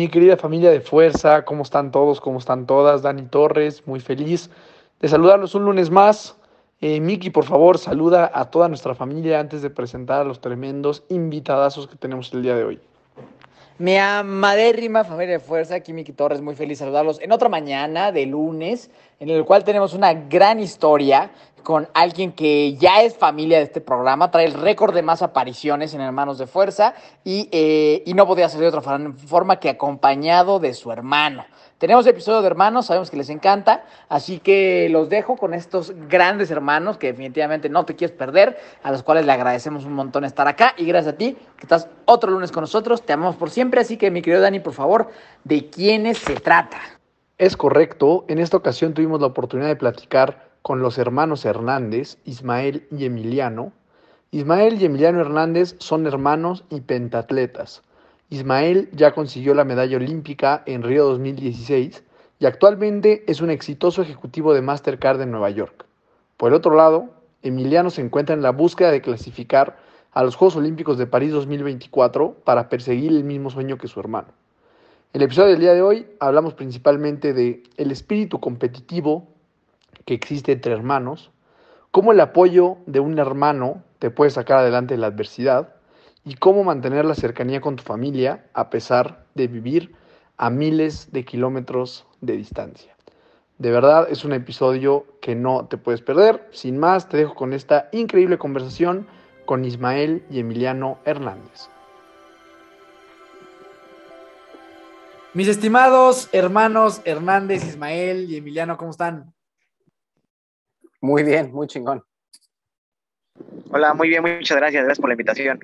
Mi querida familia de fuerza, ¿cómo están todos? ¿Cómo están todas? Dani Torres, muy feliz de saludarlos un lunes más. Eh, Miki, por favor, saluda a toda nuestra familia antes de presentar a los tremendos invitadazos que tenemos el día de hoy. Mi amadérrima familia de fuerza, aquí Miki Torres, muy feliz de saludarlos en otra mañana de lunes, en el cual tenemos una gran historia con alguien que ya es familia de este programa, trae el récord de más apariciones en Hermanos de Fuerza y, eh, y no podía ser de otra forma que acompañado de su hermano. Tenemos episodio de hermanos, sabemos que les encanta, así que los dejo con estos grandes hermanos que definitivamente no te quieres perder, a los cuales le agradecemos un montón estar acá y gracias a ti que estás otro lunes con nosotros, te amamos por siempre, así que mi querido Dani, por favor, ¿de quiénes se trata? Es correcto, en esta ocasión tuvimos la oportunidad de platicar con los hermanos Hernández, Ismael y Emiliano. Ismael y Emiliano Hernández son hermanos y pentatletas. Ismael ya consiguió la medalla olímpica en Río 2016 y actualmente es un exitoso ejecutivo de Mastercard en Nueva York. Por otro lado, Emiliano se encuentra en la búsqueda de clasificar a los Juegos Olímpicos de París 2024 para perseguir el mismo sueño que su hermano. En el episodio del día de hoy hablamos principalmente de el espíritu competitivo que existe entre hermanos, cómo el apoyo de un hermano te puede sacar adelante de la adversidad y cómo mantener la cercanía con tu familia a pesar de vivir a miles de kilómetros de distancia. De verdad es un episodio que no te puedes perder. Sin más, te dejo con esta increíble conversación con Ismael y Emiliano Hernández. Mis estimados hermanos Hernández, Ismael y Emiliano, ¿cómo están? Muy bien, muy chingón. Hola, muy bien, muchas gracias, gracias por la invitación.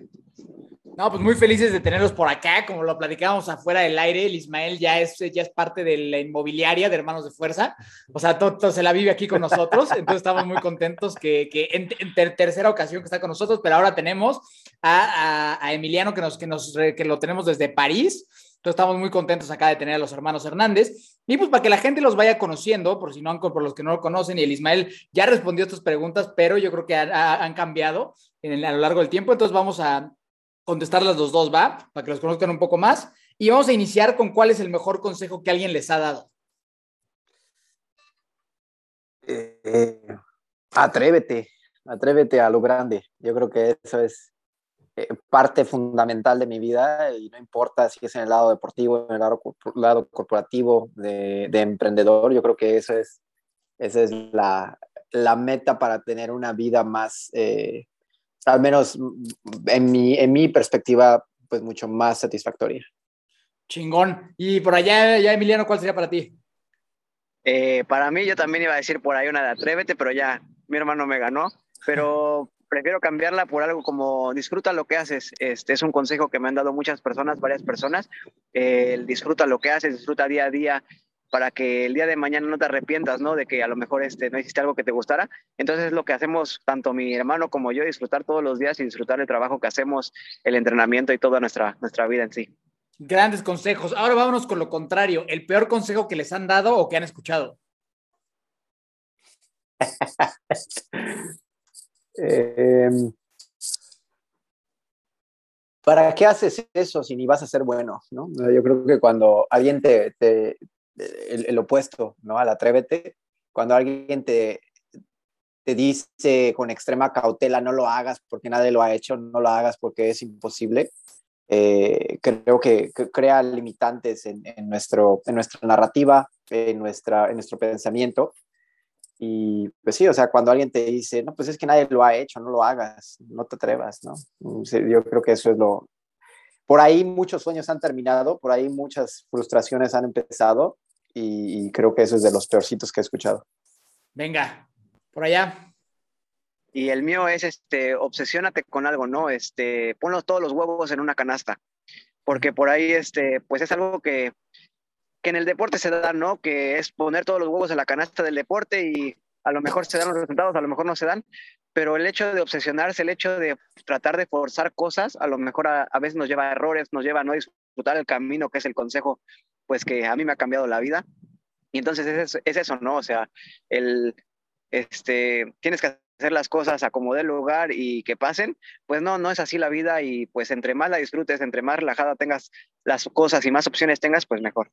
No, pues muy felices de tenerlos por acá, como lo platicábamos afuera del aire, el Ismael ya es, ya es parte de la inmobiliaria de Hermanos de Fuerza, o sea, todo, se la vive aquí con nosotros, entonces estamos muy contentos que, que en, en ter, tercera ocasión que está con nosotros, pero ahora tenemos a, a, a Emiliano que, nos, que, nos, que lo tenemos desde París, entonces estamos muy contentos acá de tener a los hermanos Hernández. Y pues para que la gente los vaya conociendo, por si no, por los que no lo conocen, y el Ismael ya respondió a estas preguntas, pero yo creo que han, cambiado en, a lo largo del tiempo. Entonces vamos a contestarlas los dos, ¿va? Para que los conozcan un poco más. Y vamos a iniciar con cuál es el mejor consejo que alguien les ha dado. Eh, atrévete, atrévete a lo grande. Yo creo que eso es eh, parte fundamental de mi vida y no importa si es en el lado deportivo, en el lado, lado corporativo, de, de, emprendedor, yo creo que eso es, esa es la, la meta para tener una vida más, eh, al menos en mi, en mi perspectiva, pues mucho más satisfactoria. Chingón. Y por allá, ya Emiliano, ¿cuál sería para ti? Eh, para mí, yo también iba a decir por ahí una de Atrévete, pero ya mi hermano me ganó. Pero prefiero cambiarla por algo como disfruta lo que haces. Este es un consejo que me han dado muchas personas, varias personas. Eh, disfruta lo que haces, disfruta día a día para que el día de mañana no te arrepientas, ¿no? De que a lo mejor este, no hiciste algo que te gustara. Entonces es lo que hacemos tanto mi hermano como yo, disfrutar todos los días y disfrutar el trabajo que hacemos, el entrenamiento y toda nuestra, nuestra vida en sí. Grandes consejos. Ahora vámonos con lo contrario. ¿El peor consejo que les han dado o que han escuchado? Eh, ¿Para qué haces eso si ni vas a ser bueno? ¿no? Yo creo que cuando alguien te, el, opuesto, ¿no? Al atrévete, cuando alguien te, te dice con extrema cautela, no lo hagas porque nadie lo ha hecho, no lo hagas porque es imposible, eh, creo que, que, crea limitantes en, en, nuestro, en nuestra narrativa, en, nuestra, en nuestro pensamiento y pues sí, o sea, cuando alguien te dice, no, pues es que nadie lo ha hecho, no lo hagas, no te atrevas, ¿no? Yo creo que eso es lo... Por ahí muchos sueños han terminado, por ahí muchas frustraciones han empezado y, y creo que eso es de los peorcitos que he escuchado. Venga, por allá. Y el mío es, este, obsesiónate con algo, ¿no? Este, ponlos todos los huevos en una canasta, porque por ahí, este, pues es algo que, que en el deporte se da, ¿no? Que es poner todos los huevos en la canasta del deporte y a lo mejor se dan los resultados, a lo mejor no se dan, pero el hecho de obsesionarse, el hecho de tratar de forzar cosas, a lo mejor a, a veces nos lleva a errores, nos lleva a no disfrutar el camino, que es el consejo, pues que a mí me ha cambiado la vida. Y entonces es, es eso, ¿no? O sea, el, este, tienes que hacer las cosas a como dé lugar y que pasen, pues no, no es así la vida y pues entre más la disfrutes, entre más relajada tengas las cosas y más opciones tengas, pues mejor.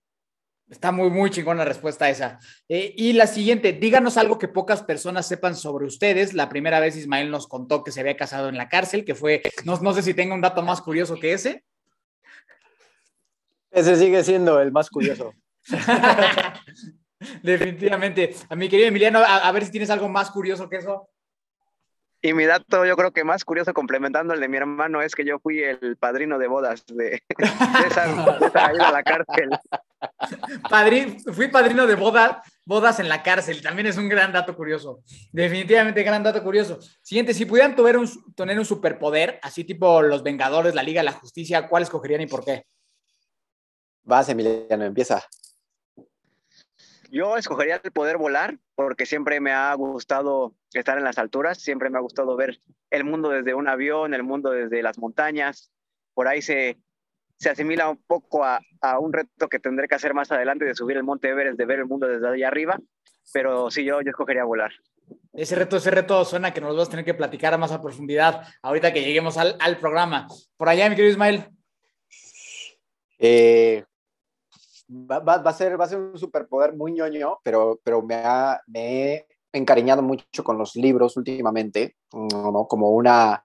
Está muy, muy chingona la respuesta esa. Eh, y la siguiente, díganos algo que pocas personas sepan sobre ustedes. La primera vez Ismael nos contó que se había casado en la cárcel, que fue, no, no sé si tenga un dato más curioso que ese. Ese sigue siendo el más curioso. Definitivamente. A mi querido Emiliano, a, a, ver si tienes algo más curioso que eso. Y mi dato, yo creo que más curioso, complementando el de mi hermano, es que yo fui el padrino de bodas de, de esa, de esa ida a la cárcel. Padri, fui padrino de boda, bodas en la cárcel. También es un gran dato curioso. Definitivamente gran dato curioso. Siguiente, si pudieran tener un, tener un superpoder, así tipo los Vengadores, la Liga de la Justicia, ¿cuál escogerían y por qué? Vas, Emiliano, empieza. Yo escogería el poder volar porque siempre me ha gustado estar en las alturas, siempre me ha gustado ver el mundo desde un avión, el mundo desde las montañas. Por ahí se, se asimila un poco a, a, un reto que tendré que hacer más adelante de subir el monte Everest, de ver el mundo desde allá arriba. Pero sí, yo, yo escogería volar. Ese reto, ese reto suena que nos vas a tener que platicar más a profundidad ahorita que lleguemos al, al programa. Por allá, mi querido Ismael. Eh, va, va, va, a ser, va a ser un superpoder muy ñoño, pero, pero me, ha, me he encariñado mucho con los libros últimamente, ¿no? como una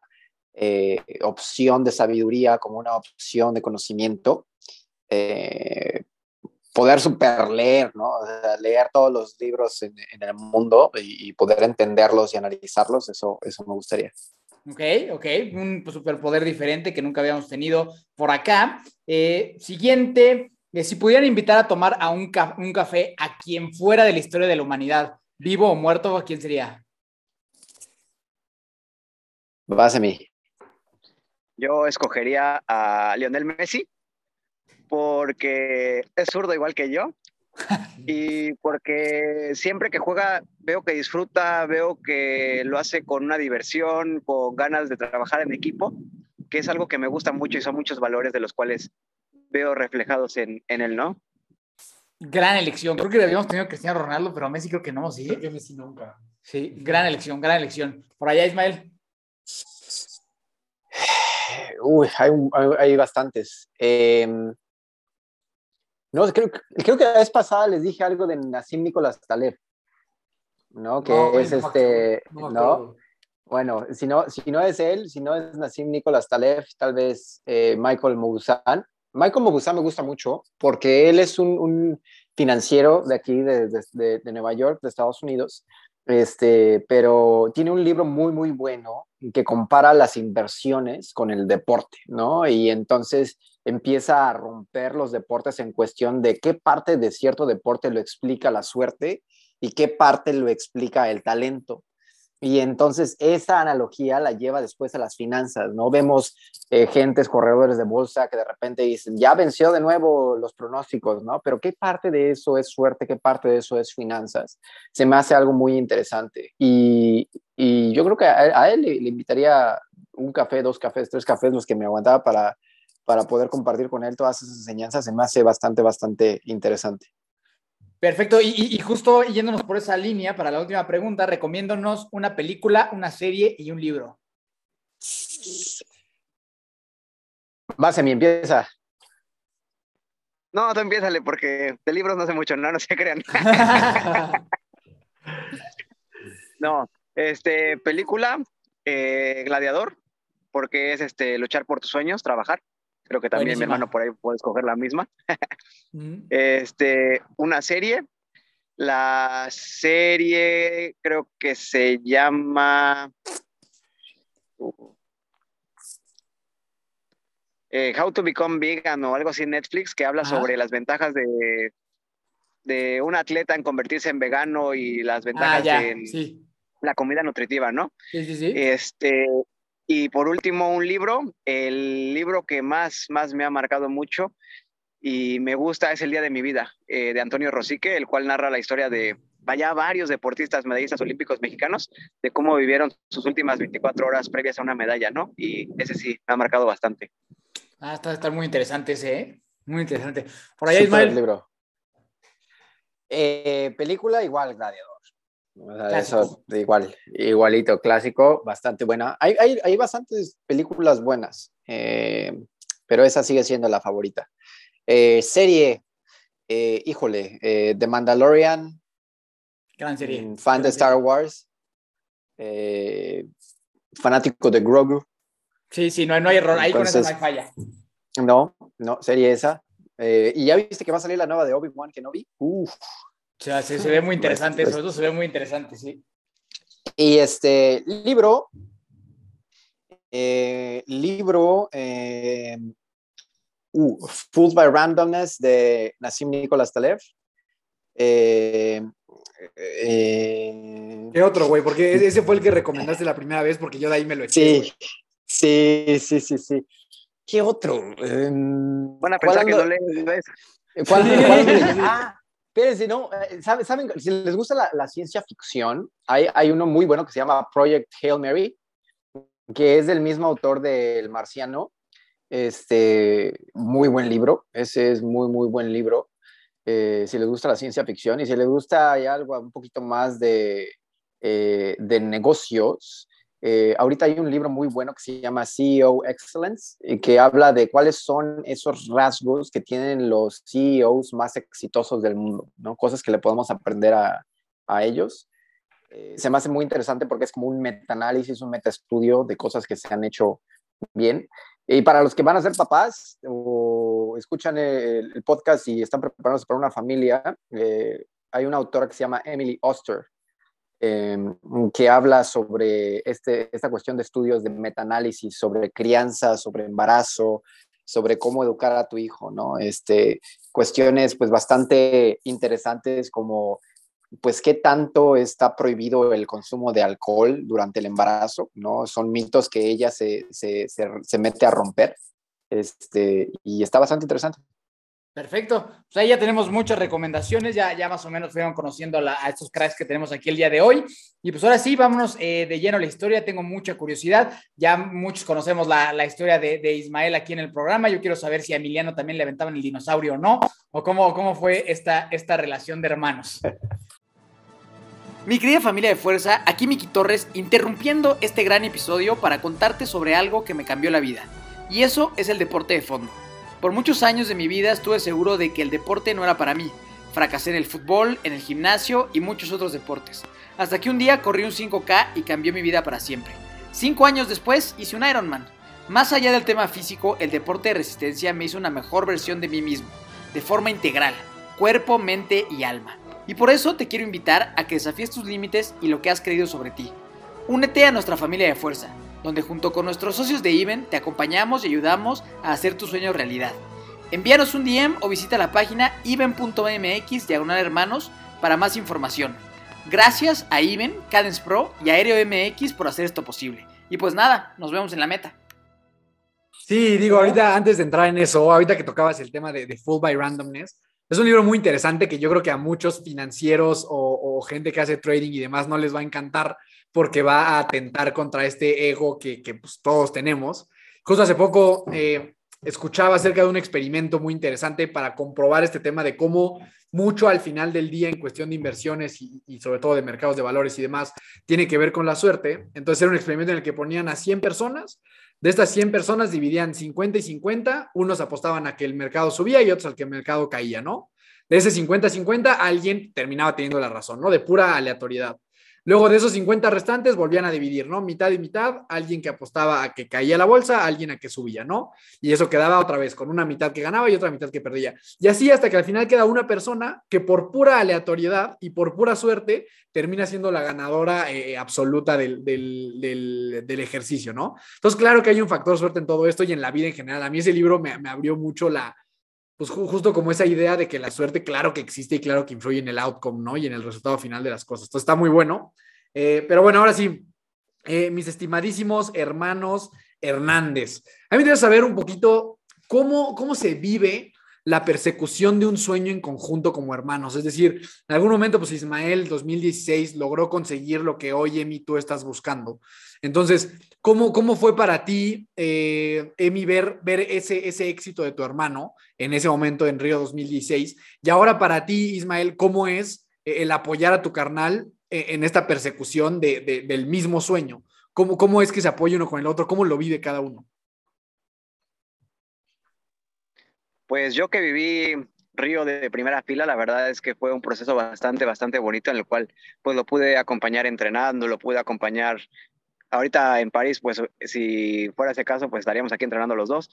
eh, opción de sabiduría, como una opción de conocimiento. Eh, poder super leer, ¿no? O sea, leer todos los libros en, en el mundo y, y, poder entenderlos y analizarlos, eso, eso me gustaría. Ok, ok, un superpoder diferente que nunca habíamos tenido por acá. Eh, siguiente, si pudieran invitar a tomar a un, ca un, café a quien fuera de la historia de la humanidad, vivo o muerto, ¿a quién sería? Vas a mí. Yo escogería a Lionel Messi porque es zurdo igual que yo y porque siempre que juega veo que disfruta, veo que lo hace con una diversión, con ganas de trabajar en equipo, que es algo que me gusta mucho y son muchos valores de los cuales veo reflejados en, en él, ¿no? Gran elección. Creo que habíamos tenido a Cristiano Ronaldo, pero a Messi creo que no, ¿sí? Creo que Messi nunca. Sí, gran elección, gran elección. Por allá, Ismael. Uy, hay, hay, bastantes. Eh, no, creo, creo, que la vez pasada les dije algo de Nassim Nicolás Taleb, ¿no? Que no, es no, este, ¿no? ¿no? Bueno, si no, si no es él, si no es Nassim Nicolás Taleb, tal vez eh, Michael Mogusan. Michael Mogusan me gusta mucho porque él es un, un financiero de aquí, de, de, de, Nueva York, de Estados Unidos, este, pero tiene un libro muy, muy bueno que compara las inversiones con el deporte, ¿no? Y entonces empieza a romper los deportes en cuestión de qué parte de cierto deporte lo explica la suerte y qué parte lo explica el talento. Y entonces esa analogía la lleva después a las finanzas, ¿no? Vemos eh, gentes, corredores de bolsa que de repente dicen, ya venció de nuevo los pronósticos, ¿no? Pero ¿qué parte de eso es suerte? ¿Qué parte de eso es finanzas? Se me hace algo muy interesante. Y, y yo creo que a, él le, le, invitaría un café, dos cafés, tres cafés, los que me aguantaba para, para poder compartir con él todas esas enseñanzas. Se me hace bastante, bastante interesante. Perfecto, y, y, justo yéndonos por esa línea, para la última pregunta, recomiéndonos una película, una serie y un libro. Base, mi empieza. No, tú empiézale, porque de libros no sé mucho, no, no se crean. no, este, película, eh, Gladiador, porque es este, luchar por tus sueños, trabajar. Creo que también Buenísima. mi hermano por ahí puede escoger la misma. mm. Este, una serie. La serie creo que se llama eh, How to Become Vegan o algo así en Netflix que habla Ajá. sobre las ventajas de, de un atleta en convertirse en vegano y las ventajas Ah, ya, de sí. la comida nutritiva, ¿no? Sí, sí, sí. Este, y por último, un libro, el libro que más, más me ha marcado mucho y me gusta es El Día de mi Vida, eh, de Antonio Rosique, el cual narra la historia de, vaya, varios deportistas medallistas olímpicos mexicanos, de cómo vivieron sus últimas 24 horas previas a una medalla, ¿no? Y ese sí, me ha marcado bastante. Ah, está, está muy interesante ese, ¿eh? Muy interesante. Por Súper Ismael. libro. Eh, película igual, Gladiador. O sea, eso, igual, igualito, clásico, bastante buena. Hay, hay, hay bastantes películas buenas, eh, pero esa sigue siendo la favorita. Eh, serie, eh, híjole, The Mandalorian, Gran serie. mm, fan de Star serie. Wars, fanático de Grogu. Sí, sí, no, no hay error. Ahí con eso no hay falla. No, no, serie esa. Y ya viste que va a salir la nueva de Obi-Wan que no vi. Uf. O sea, se, se ve muy interesante, Pues- sobre todo se ve muy interesante, sí. Y este libro, eh, libro, eh, uh, Fooled by Randomness de Nassim Nicholas Taleb. Eh, eh, ¿Qué otro, güey? Porque ese- fue el que recomendaste la primera vez porque yo de ahí me lo eché. sí, sí, sí, sí, sí. ¿Qué otro? Em, Van a ¿cuál pensar que no lees. ¿Cuál- Sí. cuál leyendo? Ah, espérense, no. eh, ¿Saben, saben? Si les gusta la, ciencia ficción, hay, hay uno muy bueno que se llama Project Hail Mary, que es del mismo autor del Marciano. Este, muy buen libro. Ese es muy, muy buen libro. Eh, si les gusta la ciencia ficción y si les gusta algo un poquito más de, eh, de negocios, eh, ahorita hay un libro muy bueno que se llama CEO Excellence y que habla de cuáles son esos rasgos que tienen los CEOs más exitosos del mundo, ¿no? Cosas que le podemos aprender a, a ellos. Eh, se me hace muy interesante porque es como un metaanálisis, un metaestudio de cosas que se han hecho bien. Y para los que van a ser papás o escuchan el, el podcast y están preparándose para una familia, eh, hay una autora que se llama Emily Oster, eh, que habla sobre este, esta cuestión de estudios de metaanálisis, sobre crianza, sobre embarazo, sobre cómo educar a tu hijo, ¿no? Este, cuestiones pues bastante interesantes como pues qué tanto está prohibido el consumo de alcohol durante el embarazo, ¿no? Son mitos que ella se, se, se, se mete a romper, este, y está bastante interesante. Perfecto. Pues ahí ya tenemos muchas recomendaciones, ya, ya más o menos fueron conociendo a, estos cracks que tenemos aquí el día de hoy. Y pues ahora sí, vámonos eh, de lleno a la historia. Tengo mucha curiosidad. Ya muchos conocemos la, la historia de, de Ismael aquí en el programa. Yo quiero saber si a Emiliano también le aventaban el dinosaurio o no, o cómo, cómo fue esta, esta relación de hermanos. Mi querida familia de fuerza, aquí Miki Torres interrumpiendo este gran episodio para contarte sobre algo que me cambió la vida. Y eso es el deporte de fondo. Por muchos años de mi vida estuve seguro de que el deporte no era para mí. Fracasé en el fútbol, en el gimnasio y muchos otros deportes. Hasta que un día corrí un 5K y cambió mi vida para siempre. Cinco años después hice un Ironman. Más allá del tema físico, el deporte de resistencia me hizo una mejor versión de mí mismo, de forma integral, cuerpo, mente y alma. Y por eso te quiero invitar a que desafíes tus límites y lo que has creído sobre ti. Únete a nuestra familia de fuerza, donde junto con nuestros socios de Even te acompañamos y ayudamos a hacer tu sueño realidad. Envíanos un DM o visita la página even.mx diagonal hermanos para más información. Gracias a Even, Cadence Pro y Aéreo MX por hacer esto posible. Y pues nada, nos vemos en la meta. Sí, digo, ahorita antes de entrar en eso, ahorita que tocabas el tema de Full by Randomness, es un libro muy interesante que yo creo que a muchos financieros o, gente que hace trading y demás no les va a encantar porque va a atentar contra este ego que, que, pues, todos tenemos. Justo hace poco eh, escuchaba acerca de un experimento muy interesante para comprobar este tema de cómo mucho al final del día en cuestión de inversiones y, y, sobre todo de mercados de valores y demás tiene que ver con la suerte. Entonces era un experimento en el que ponían a 100 personas de estas 100 personas dividían 50 y 50, unos apostaban a que el mercado subía y otros al que el mercado caía, ¿no? De ese 50-50, alguien terminaba teniendo la razón, ¿no? De pura aleatoriedad. Luego de esos 50 restantes volvían a dividir, ¿no? Mitad y mitad, alguien que apostaba a que caía la bolsa, alguien a que subía, ¿no? Y eso quedaba otra vez con una mitad que ganaba y otra mitad que perdía. Y así hasta que al final queda una persona que por pura aleatoriedad y por pura suerte termina siendo la ganadora eh, absoluta del, del, ejercicio, ¿no? Entonces, claro que hay un factor suerte en todo esto y en la vida en general. A mí ese libro me abrió mucho la, pues justo como esa idea de que la suerte, claro que existe y claro que influye en el outcome, ¿no? Y en el resultado final de las cosas. Esto está muy bueno. Eh, pero bueno, ahora sí, eh, mis estimadísimos hermanos Hernández, a mí me interesa saber un poquito cómo, cómo se vive la persecución de un sueño en conjunto como hermanos. Es decir, en algún momento, pues Ismael 2016 logró conseguir lo que hoy, Emi, tú estás buscando. Entonces, ¿cómo, cómo fue para ti, eh, Emi, ver, ver ese, ese éxito de tu hermano en ese momento en Río 2016? Y ahora para ti, Ismael, ¿cómo es eh, el apoyar a tu carnal eh, en esta persecución de, del mismo sueño? ¿Cómo, ¿Cómo es que se apoya uno con el otro? ¿Cómo lo vive cada uno? Pues yo que viví Río de primera fila, la verdad es que fue un proceso bastante, bastante bonito en el cual pues lo pude acompañar entrenando, lo pude acompañar ahorita en París, pues si fuera ese caso, pues estaríamos aquí entrenando los dos.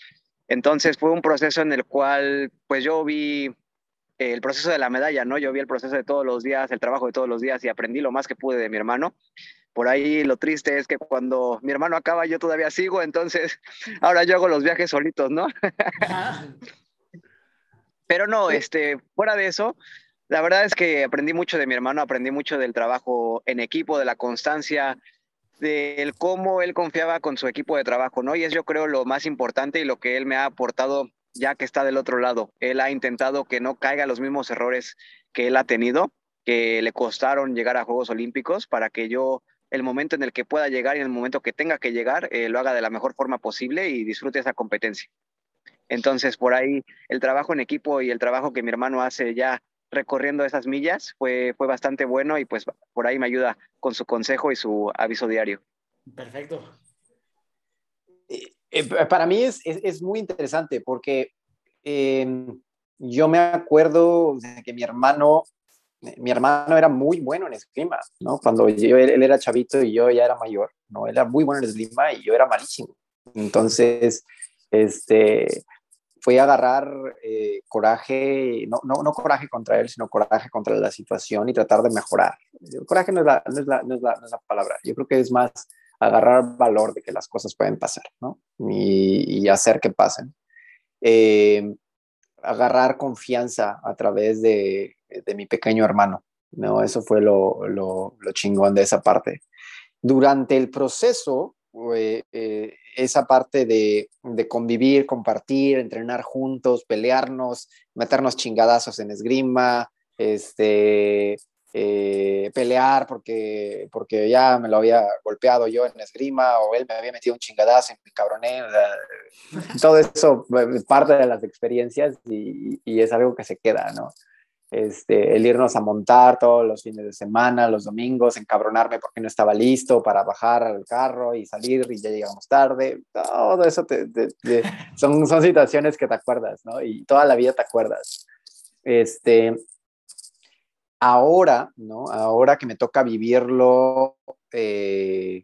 Entonces fue un proceso en el cual pues yo vi el proceso de la medalla, ¿no? Yo vi el proceso de todos los días, el trabajo de todos los días y aprendí lo más que pude de mi hermano. Por ahí lo triste es que cuando mi hermano acaba, yo todavía sigo, entonces ahora yo hago los viajes solitos, ¿no? Pero no, este, fuera de eso, la verdad es que aprendí mucho de mi hermano, aprendí mucho del trabajo en equipo, de la constancia, del cómo él confiaba con su equipo de trabajo, ¿no? Y es yo creo lo más importante y lo que él me ha aportado ya que está del otro lado. Él ha intentado que no caiga los mismos errores que él ha tenido, que le costaron llegar a Juegos Olímpicos, para que yo, el momento en el que pueda llegar y en el momento que tenga que llegar, eh, lo haga de la mejor forma posible y disfrute esa competencia. Entonces, por ahí el trabajo en equipo y el trabajo que mi hermano hace ya recorriendo esas millas fue, fue bastante bueno y pues por ahí me ayuda con su consejo y su aviso diario. Perfecto. Eh, eh, para mí es, es, muy interesante porque em, yo me acuerdo de que mi hermano, mi hermano era muy bueno en esgrima, ¿no? Cuando yo, él, era chavito y yo ya era mayor, ¿no? Él era muy bueno en esgrima y yo era malísimo. Entonces, este, fue agarrar eh, coraje, no, no, no, coraje contra él, sino coraje contra la situación y tratar de mejorar. coraje no es, la, no, es la, no, es la, es la palabra, yo creo que es más agarrar valor de que las cosas pueden pasar, ¿no? Y, y hacer que pasen. Eh, agarrar confianza a través de, de, mi pequeño hermano, ¿no? Eso fue lo, lo, lo chingón de esa parte. Durante el proceso, eh, eh, esa parte de, de, convivir, compartir, entrenar juntos, pelearnos, meternos chingadazos en esgrima, este, eh, pelear porque, porque ya me lo había golpeado yo en esgrima o él me había metido un chingadazo y me cabroné. todo eso es parte de las experiencias y, y es algo que se queda, ¿no? Este, el irnos a montar todos los fines de semana, los domingos, encabronarme porque no estaba listo para bajar al carro y salir y ya llegamos tarde, todo eso son, son situaciones que te acuerdas, ¿no? Y toda la vida te acuerdas. Este, ahora, ¿no? Ahora que me toca vivirlo eh,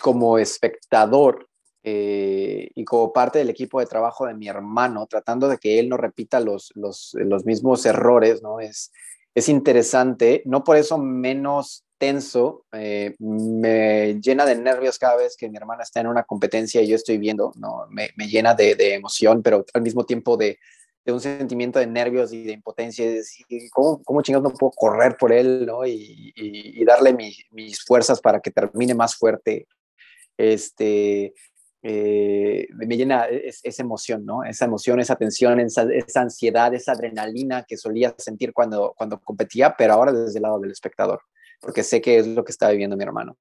como espectador, eh, y como parte del equipo de trabajo de mi hermano, tratando de que él no repita los, los, los mismos errores, ¿no? Es, es interesante, no por eso menos tenso, eh, me llena de nervios cada vez que mi hermana está en una competencia y yo estoy viendo, ¿no? Me, me llena de, de, emoción, pero al mismo tiempo de, de, un sentimiento de nervios y de impotencia, y decir, ¿cómo, cómo chingados no puedo correr por él, ¿no? Y, y, y darle mi, mis fuerzas para que termine más fuerte. Este, eh, me llena esa emoción, ¿no? Esa emoción, esa tensión, esa, esa, ansiedad, esa adrenalina que solía sentir cuando, cuando competía, pero ahora desde el lado del espectador, porque sé que es lo que está viviendo mi hermano.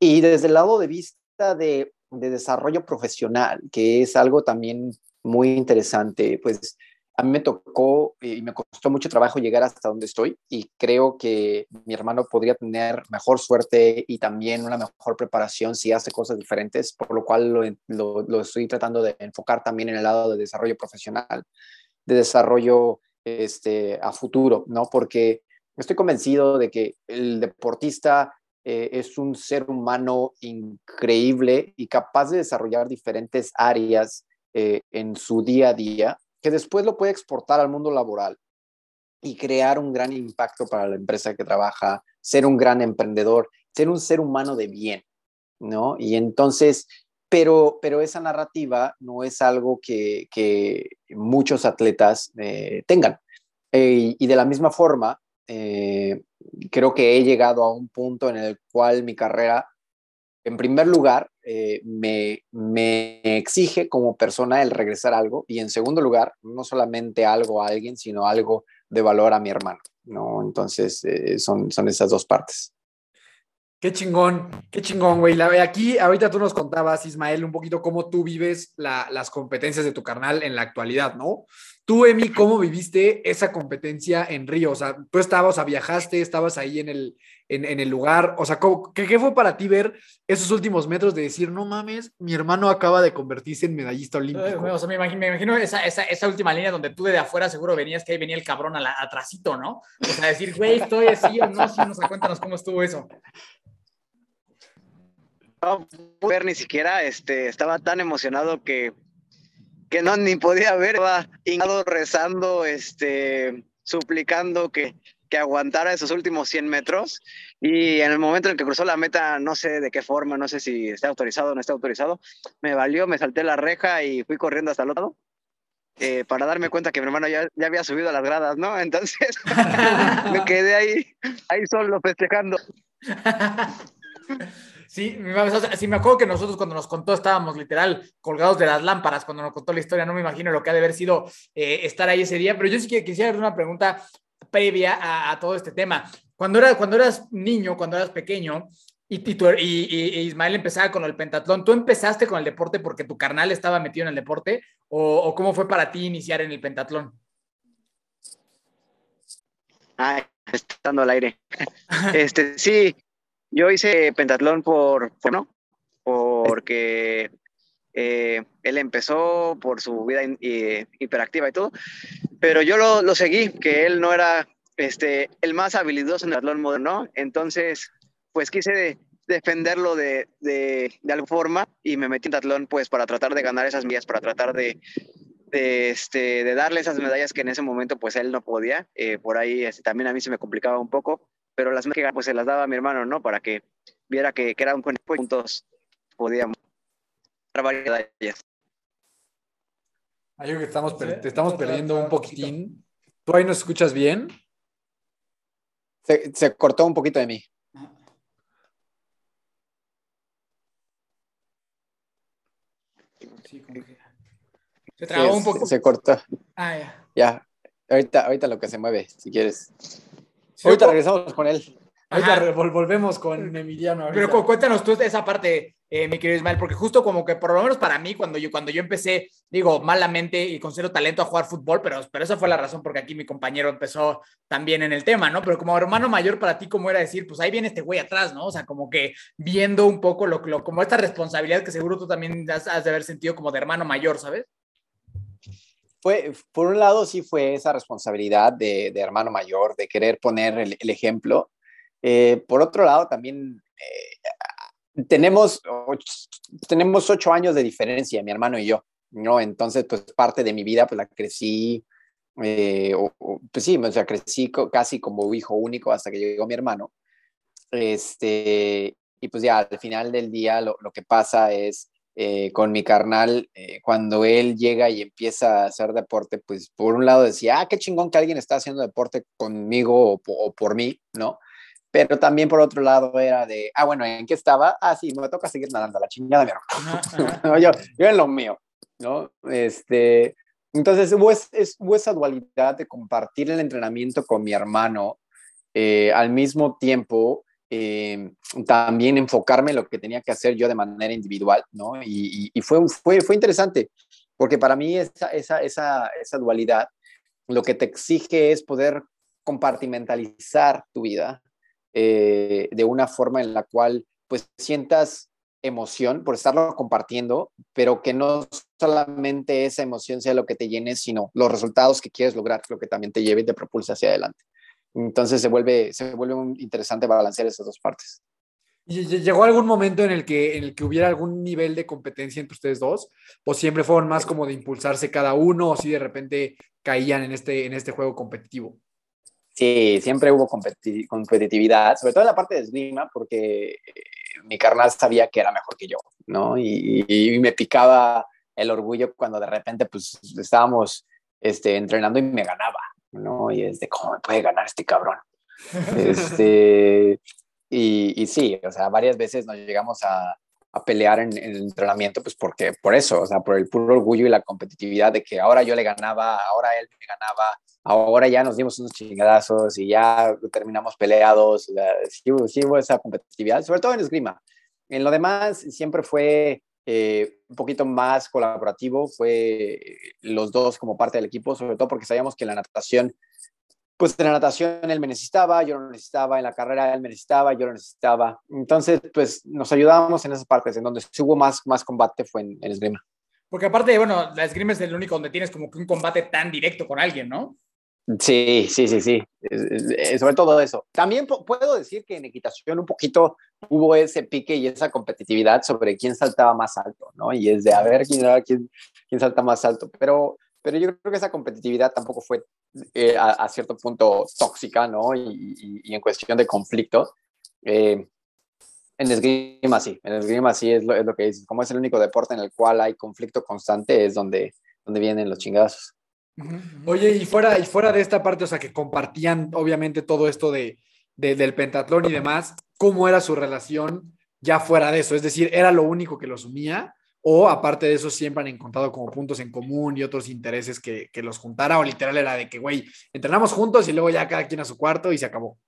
Y desde el lado de vista de, de desarrollo profesional, que es algo también muy interesante, pues a mí me tocó y me costó mucho trabajo llegar hasta donde estoy y creo que mi hermano podría tener mejor suerte y también una mejor preparación si hace cosas diferentes, por lo cual lo, lo, lo estoy tratando de enfocar también en el lado de desarrollo profesional, de desarrollo este, a futuro, ¿no? Porque estoy convencido de que el deportista eh, es un ser humano increíble y capaz de desarrollar diferentes áreas eh, en su día a día que después lo puede exportar al mundo laboral y crear un gran impacto para la empresa que trabaja, ser un gran emprendedor, ser un ser humano de bien, ¿no? Y entonces pero, pero esa narrativa no es algo que, muchos atletas eh, tengan. Eh, y de la misma forma, eh, creo que he llegado a un punto en el cual mi carrera, en primer lugar, me, me, exige como persona el regresar algo y en segundo lugar, no solamente algo a alguien, sino algo de valor a mi hermano. ¿no? Entonces, son, son esas dos partes. Qué chingón, qué chingón, güey. Aquí, ahorita tú nos contabas, Ismael, un poquito cómo tú vives las competencias de tu carnal en la actualidad, ¿no? Tú, Emi, ¿cómo viviste esa competencia en Río? O sea, tú estabas, o sea, viajaste, estabas ahí en el, en, el lugar. O sea, qué, fue para ti ver esos últimos metros de decir, no mames, mi hermano acaba de convertirse en medallista olímpico? o sea, me imagino, esa, esa, esa, última línea donde tú de afuera seguro venías que ahí venía el cabrón atrasito, ¿no? O sea, decir, güey, estoy así o no, sí, nos cuéntanos cómo estuvo eso no ver ni siquiera, este, estaba tan emocionado que, que no ni podía ver, estaba hincado rezando, este, suplicando que, que aguantara esos últimos 100 metros y en el momento en que cruzó la meta, no sé de qué forma, no sé si está autorizado o no está autorizado, me valió, me salté la reja y fui corriendo hasta el otro lado. Eh, para darme cuenta que mi hermano ya, ya había subido a las gradas, ¿no? Entonces me quedé ahí, ahí solo festejando. Sí, me acuerdo que nosotros cuando nos contó estábamos literal colgados de las lámparas cuando nos contó la historia. No me imagino lo que ha de haber sido eh, estar ahí ese día, pero yo sí que quisiera hacer una pregunta previa a, todo este tema. Cuando, era, cuando eras niño, cuando eras pequeño, y, y, Ismael empezaba con el pentatlón, ¿tú empezaste con el deporte porque tu carnal estaba metido en el deporte? ¿O, o cómo fue para ti iniciar en el pentatlón? Ay, estando al aire. este, sí, yo hice pentatlón por, ¿no? porque eh, él empezó por su vida hiperactiva y todo, pero yo lo, lo, seguí, que él no era este, el más habilidoso en el pentatlón moderno, entonces pues quise defenderlo de, de, de, alguna forma y me metí en pentatlón pues para tratar de ganar esas millas, para tratar de, de, este, de darle esas medallas que en ese momento pues él no podía, eh, por ahí este, también a mí se me complicaba un poco, pero las que pues se las daba a mi hermano, ¿no? Para que viera que, que era un buen juntos podíamos dar varias medallas. Hay que estamos, te estamos perdiendo un poquitín. ¿Tú ahí nos escuchas bien? Se, se cortó un poquito de mí. Se trabó un poco. Se, cortó. Ah, ya. Ya. Ahorita, ahorita lo que se mueve, si quieres. Ahorita regresamos con él. Ahorita volvemos con Emiliano. Pero cuéntanos tú esa parte, eh, mi querido Ismael, porque justo como que por lo menos para mí, cuando yo, cuando yo empecé, digo, malamente y con cero talento a jugar fútbol, pero, pero esa fue la razón porque aquí mi compañero empezó también en el tema, ¿no? Pero como hermano mayor para ti, ¿cómo era decir? Pues ahí viene este güey atrás, ¿no? O sea, como que viendo un poco lo, lo como esta responsabilidad que seguro tú también has, has de haber sentido como de hermano mayor, ¿sabes? Fue, por un lado, sí fue esa responsabilidad de, de hermano mayor, de querer poner el, ejemplo. Eh, por otro lado, también eh, tenemos, ocho, tenemos ocho años de diferencia, mi hermano y yo, ¿no? Entonces, pues parte de mi vida, pues la crecí, eh, pues sí, o sea, crecí casi como hijo único hasta que llegó mi hermano. Este, y pues ya al final del día lo, lo que pasa es eh, con mi carnal, eh, cuando él llega y empieza a hacer deporte, pues por un lado decía, ah, qué chingón que alguien está haciendo deporte conmigo o, por mí, ¿no? Pero también por otro lado era de, ah, bueno, ¿en qué estaba? Ah, sí, me toca seguir nadando, la chingada, mi yo, yo en lo mío, ¿no? Este, entonces hubo, es, hubo esa dualidad de compartir el entrenamiento con mi hermano eh, al mismo tiempo eh, también enfocarme en lo que tenía que hacer yo de manera individual, ¿no? Y, fue, fue, fue interesante, porque para mí esa, esa, esa, esa dualidad lo que te exige es poder compartimentalizar tu vida eh, de una forma en la cual pues sientas emoción por estarlo compartiendo, pero que no solamente esa emoción sea lo que te llene, sino los resultados que quieres lograr, lo que también te lleve y te propulsa hacia adelante. Entonces se vuelve, se vuelve un interesante balancear esas dos partes. ¿Y llegó algún momento en el, que, en el que hubiera algún nivel de competencia entre ustedes dos? ¿O siempre fueron más como de impulsarse cada uno o si de repente caían en este, en este juego competitivo? Sí, siempre hubo competitividad, sobre todo en la parte de esgrima, porque mi carnal sabía que era mejor que yo, ¿no? Y, y, me picaba el orgullo cuando de repente pues estábamos este, entrenando y me ganaba, ¿no? Y es de, ¿cómo me puede ganar este cabrón? este, y, y, sí, o sea, varias veces nos llegamos a, a pelear en, en, el entrenamiento, pues porque, por eso, o sea, por el puro orgullo y la competitividad de que ahora yo le ganaba, ahora él me ganaba, ahora ya nos dimos unos chingadazos y ya terminamos peleados, sí, sí hubo esa competitividad, sobre todo en esgrima. En lo demás siempre fue eh, un poquito más colaborativo, fue los dos como parte del equipo, sobre todo porque sabíamos que la natación pues en la natación él me necesitaba, yo lo necesitaba, en la carrera él me necesitaba, yo lo necesitaba. Entonces, pues nos ayudábamos en esas partes, en donde hubo más, más combate fue en, en esgrima. Porque aparte, bueno, la esgrima es el único donde tienes como que un combate tan directo con alguien, ¿no? Sí, sí, sí, sí, sobre todo eso. También puedo decir que en equitación un poquito hubo ese pique y esa competitividad sobre quién saltaba más alto, ¿no? Y es de a ver quién, quién, quién salta más alto. Pero pero yo creo que esa competitividad tampoco fue eh, a, cierto punto tóxica, ¿no? Y, y, en cuestión de conflicto. Eh, en esgrima sí, en esgrima sí es lo, es lo que dices. Como es el único deporte en el cual hay conflicto constante, es donde, donde vienen los chingazos. Oye, y fuera, y fuera de esta parte, o sea, que compartían obviamente todo esto de, de, del pentatlón y demás, ¿cómo era su relación ya fuera de eso? Es decir, ¿era lo único que los unía? o aparte de eso siempre han encontrado como puntos en común y otros intereses que, que los juntara o literal era de que, güey, entrenamos juntos y luego ya cada quien a su cuarto y se acabó.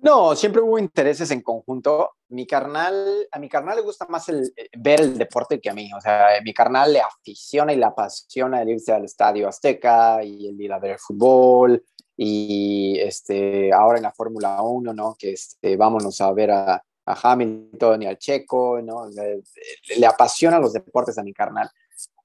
No, siempre hubo intereses en conjunto. Mi carnal, a mi carnal le gusta más el, eh, ver el deporte que a mí. O sea, mi carnal le aficiona y le apasiona el irse al estadio Azteca y el ir a ver fútbol y este, ahora en la Fórmula 1, ¿no? Que este, vámonos a ver a, a Hamilton y al Checo, ¿no? Le, apasionan los deportes a mi carnal.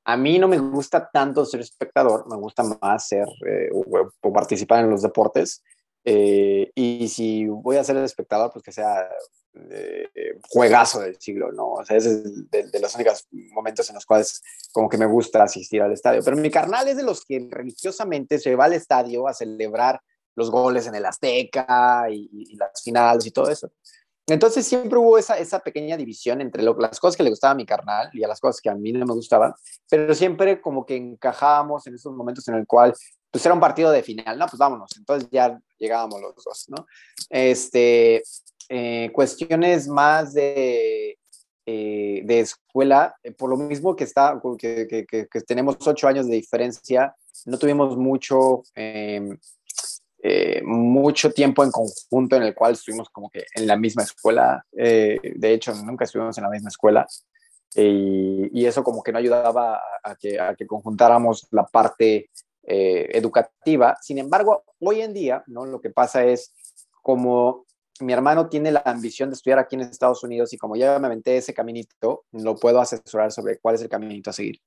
A mí no me gusta tanto ser espectador, me gusta más ser eh, o, participar en los deportes. Eh, y si voy a ser espectador, pues que sea eh, juegazo del siglo, ¿no? O sea, ese es de, los únicos momentos en los cuales como que me gusta asistir al estadio. Pero mi carnal es de los que religiosamente se va al estadio a celebrar los goles en el Azteca y las finales y todo eso. Entonces siempre hubo esa, esa pequeña división entre las cosas que le gustaba a mi carnal y a las cosas que a mí no me gustaban, pero siempre como que encajábamos en esos momentos en el cual pues era un partido de final, no, pues vámonos, entonces ya llegábamos los dos, ¿no? Este, eh, cuestiones más de, eh, de escuela, eh, por lo mismo que, está, que, que, tenemos ocho años de diferencia, no tuvimos mucho em, eh, mucho tiempo en conjunto en el cual estuvimos como que en la misma escuela. Eh, de hecho, nunca estuvimos en la misma escuela. Y, y, eso como que no ayudaba a que, a que conjuntáramos la parte eh, educativa. Sin embargo, hoy en día, ¿no? Lo que pasa es como mi hermano tiene la ambición de estudiar aquí en Estados Unidos y como ya me aventé ese caminito, lo puedo asesorar sobre cuál es el caminito a seguir.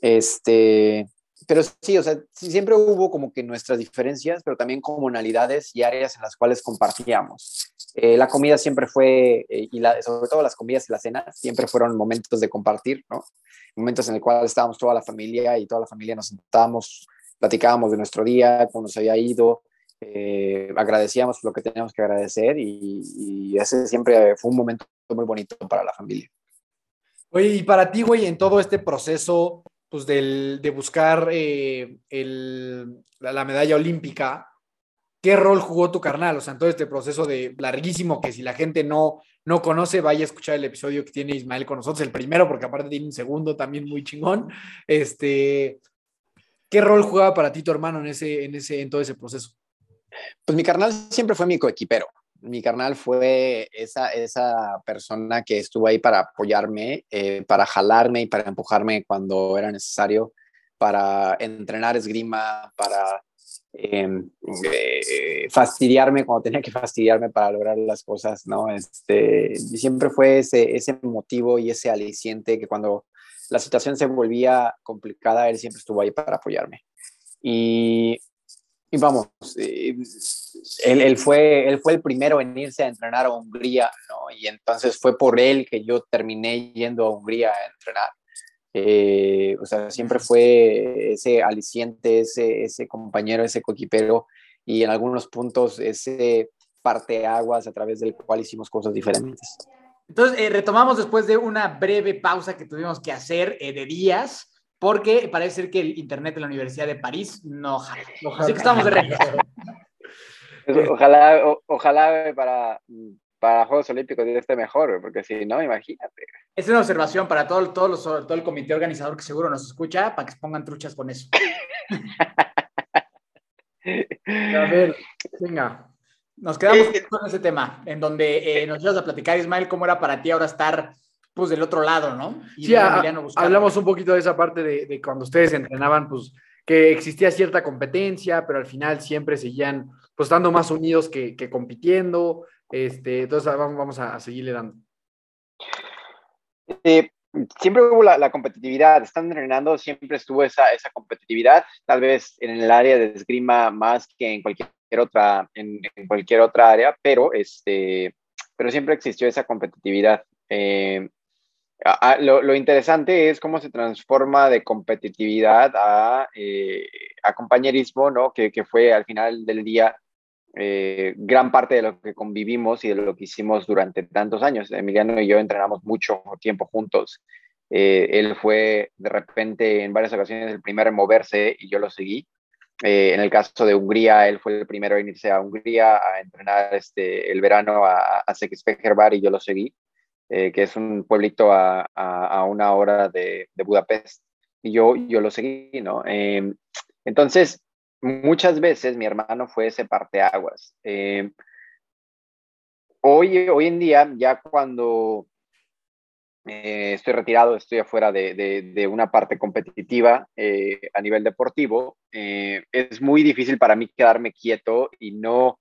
Este, pero sí, o sea, sí, siempre hubo como que nuestras diferencias, pero también comunalidades y áreas en las cuales compartíamos. Eh, la comida siempre fue, eh, y la, sobre todo las comidas y las cenas, siempre fueron momentos de compartir, ¿no? Momentos en el cual estábamos toda la familia y toda la familia nos sentábamos, platicábamos de nuestro día, cómo nos había ido, eh, agradecíamos lo que teníamos que agradecer y, y ese siempre fue un momento muy bonito para la familia. Oye, y para ti, güey, en todo este proceso, pues del, de buscar eh, el, la, la, medalla olímpica, ¿qué rol jugó tu carnal? O sea, en todo este proceso de larguísimo, que si la gente no, no conoce, vaya a escuchar el episodio que tiene Ismael con nosotros, el primero, porque aparte tiene un segundo también muy chingón. Este, ¿Qué rol jugaba para ti tu hermano en, ese, en, ese, en todo ese proceso? Pues mi carnal siempre fue mi coequipero mi carnal fue esa, esa persona que estuvo ahí para apoyarme, eh, para jalarme y para empujarme cuando era necesario, para entrenar esgrima, para eh, eh, fastidiarme cuando tenía que fastidiarme para lograr las cosas, ¿no? Este, siempre fue ese, ese motivo y ese aliciente que cuando la situación se volvía complicada, él siempre estuvo ahí para apoyarme. Y y vamos, eh, él, él, fue, él fue el primero en irse a entrenar a Hungría, ¿no? Y entonces fue por él que yo terminé yendo a Hungría a entrenar. Eh, o sea, siempre fue ese aliciente, ese, ese compañero, ese coequipero y en algunos puntos ese parteaguas a través del cual hicimos cosas diferentes. Entonces, eh, retomamos después de una breve pausa que tuvimos que hacer eh, de días, porque parece ser que el internet de la Universidad de París no jala. Así que estamos de regreso. Ojalá, o- ojalá para, para Juegos Olímpicos esté mejor, porque si no, imagínate. Es una observación para todo, todos los- todo el comité organizador que seguro nos escucha, para que se pongan truchas con eso. A ver, venga. Nos quedamos con ese tema, en donde eh, nos ibas a platicar, Ismael, cómo era para ti ahora estar pues del otro lado, ¿no? Y Sí, a a- Emiliano buscando. hablamos un poquito de esa parte de, de cuando ustedes entrenaban, pues que existía cierta competencia, pero al final siempre seguían pues estando más unidos que, que compitiendo. Este, entonces vamos, vamos a, a seguirle dando. Eh, siempre hubo la, la competitividad, estando entrenando, siempre estuvo esa, esa competitividad, tal vez en el área de esgrima más que en cualquier otra, en, en cualquier otra área, pero, este, pero siempre existió esa competitividad. Eh, a- a- lo, interesante es cómo se transforma de competitividad a, eh, a compañerismo, ¿no? Que, fue al final del día eh, gran parte de lo que convivimos y de lo que hicimos durante tantos años. Emiliano y yo entrenamos mucho tiempo juntos. Eh, él fue de repente en varias ocasiones el primero en moverse y yo lo seguí. Eh, en el caso de Hungría, él fue el primero en irse a Hungría a entrenar este, el verano a, a Szekesfehervar y yo lo seguí, eh, que es un pueblito a, a, a una hora de, de, Budapest. Y yo, yo lo seguí, ¿no? Eh, entonces, muchas veces mi hermano fue ese parteaguas. Eh, hoy, hoy en día, ya cuando eh, estoy retirado, estoy afuera de, de, de una parte competitiva eh, a nivel deportivo, eh, es muy difícil para mí quedarme quieto y no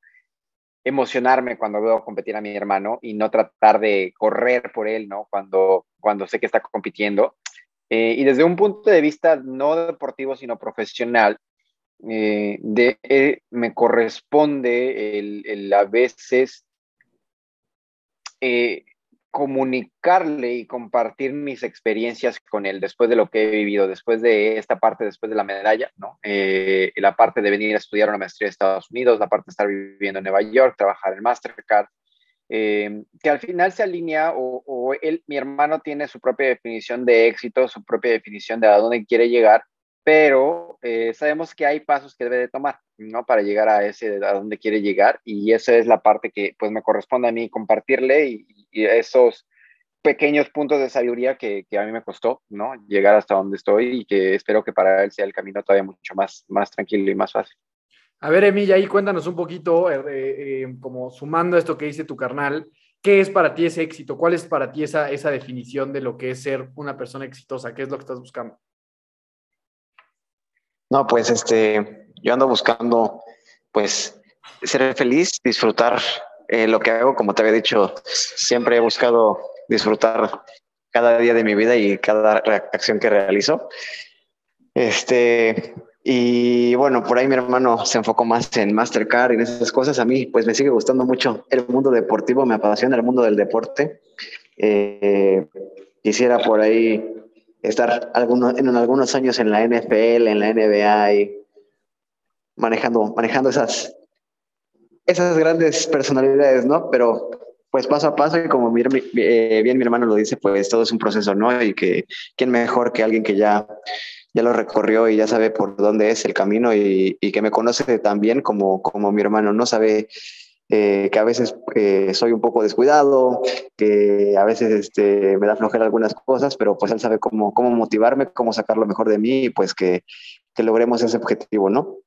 emocionarme cuando veo competir a mi hermano y no tratar de correr por él, ¿no? Cuando, cuando sé que está compitiendo. Eh, y desde un punto de vista no deportivo, sino profesional, eh, de, eh, me corresponde el, el a veces eh, comunicarle y compartir mis experiencias con él después de lo que he vivido, después de esta parte, después de la medalla, ¿no? Eh, la parte de venir a estudiar una maestría en Estados Unidos, la parte de estar viviendo en Nueva York, trabajar en Mastercard, eh, que al final se alinea o, o, mi hermano tiene su propia definición de éxito, su propia definición de a dónde quiere llegar, pero eh, sabemos que hay pasos que debe de tomar, ¿no? Para llegar a ese, a dónde quiere llegar, y esa es la parte que pues me corresponde a mí compartirle y, y esos pequeños puntos de sabiduría que, que, a mí me costó, ¿no? Llegar hasta donde estoy y que espero que para él sea el camino todavía mucho más, más tranquilo y más fácil. A ver, Emilia, ahí cuéntanos un poquito, eh, eh, como sumando esto que dice tu carnal, ¿qué es para ti ese éxito? ¿Cuál es para ti esa, esa definición de lo que es ser una persona exitosa? ¿Qué es lo que estás buscando? No, pues este, yo ando buscando, pues, ser feliz, disfrutar eh, lo que hago, como te había dicho, siempre he buscado disfrutar cada día de mi vida y cada acción que realizo. Este, y bueno, por ahí mi hermano se enfocó más en Mastercard y en esas cosas. A mí, pues me sigue gustando mucho el mundo deportivo, me apasiona el mundo del deporte. Eh, quisiera por ahí estar algunos, en algunos años en la NFL, en la NBA y manejando, manejando esas, esas grandes personalidades, ¿no? Pero pues paso a paso y como bien, bien mi hermano lo dice, pues todo es un proceso, ¿no? Y que quién mejor que alguien que ya, ya lo recorrió y ya sabe por dónde es el camino y, y que me conoce tan bien como, como mi hermano, ¿no? Sabe eh, que a veces eh, soy un poco descuidado, que a veces este, me da flojera algunas cosas, pero pues él sabe cómo, cómo motivarme, cómo sacar lo mejor de mí y pues que, que logremos ese objetivo, ¿no?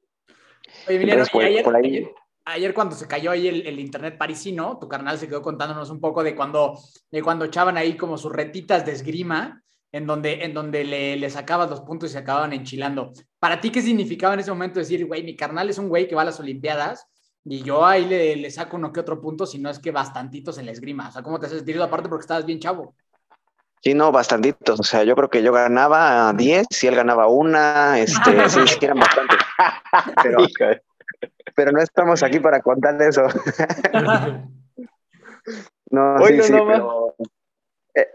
Oye, Emiliano, Entonces, por, ayer, por ahí... ayer, ayer, cuando se cayó ahí el, el, internet parisino, tu carnal se quedó contándonos un poco de cuando, de cuando echaban ahí como sus retitas de esgrima, en donde, en donde le, le sacabas los puntos y se acababan enchilando. ¿Para ti qué significaba en ese momento decir, güey, mi carnal es un güey que va a las Olimpiadas y yo ahí le, le, saco uno que otro punto, si no es que bastantitos en la esgrima? O sea, ¿cómo te has sentido aparte porque estabas bien chavo? Sí, no, bastantitos. O sea, yo creo que yo ganaba 10 y él ganaba una. Este, sí, sí, eran bastantes. Pero, pero no estamos aquí para contar eso. no, Hoy sí, no, sí, no, pero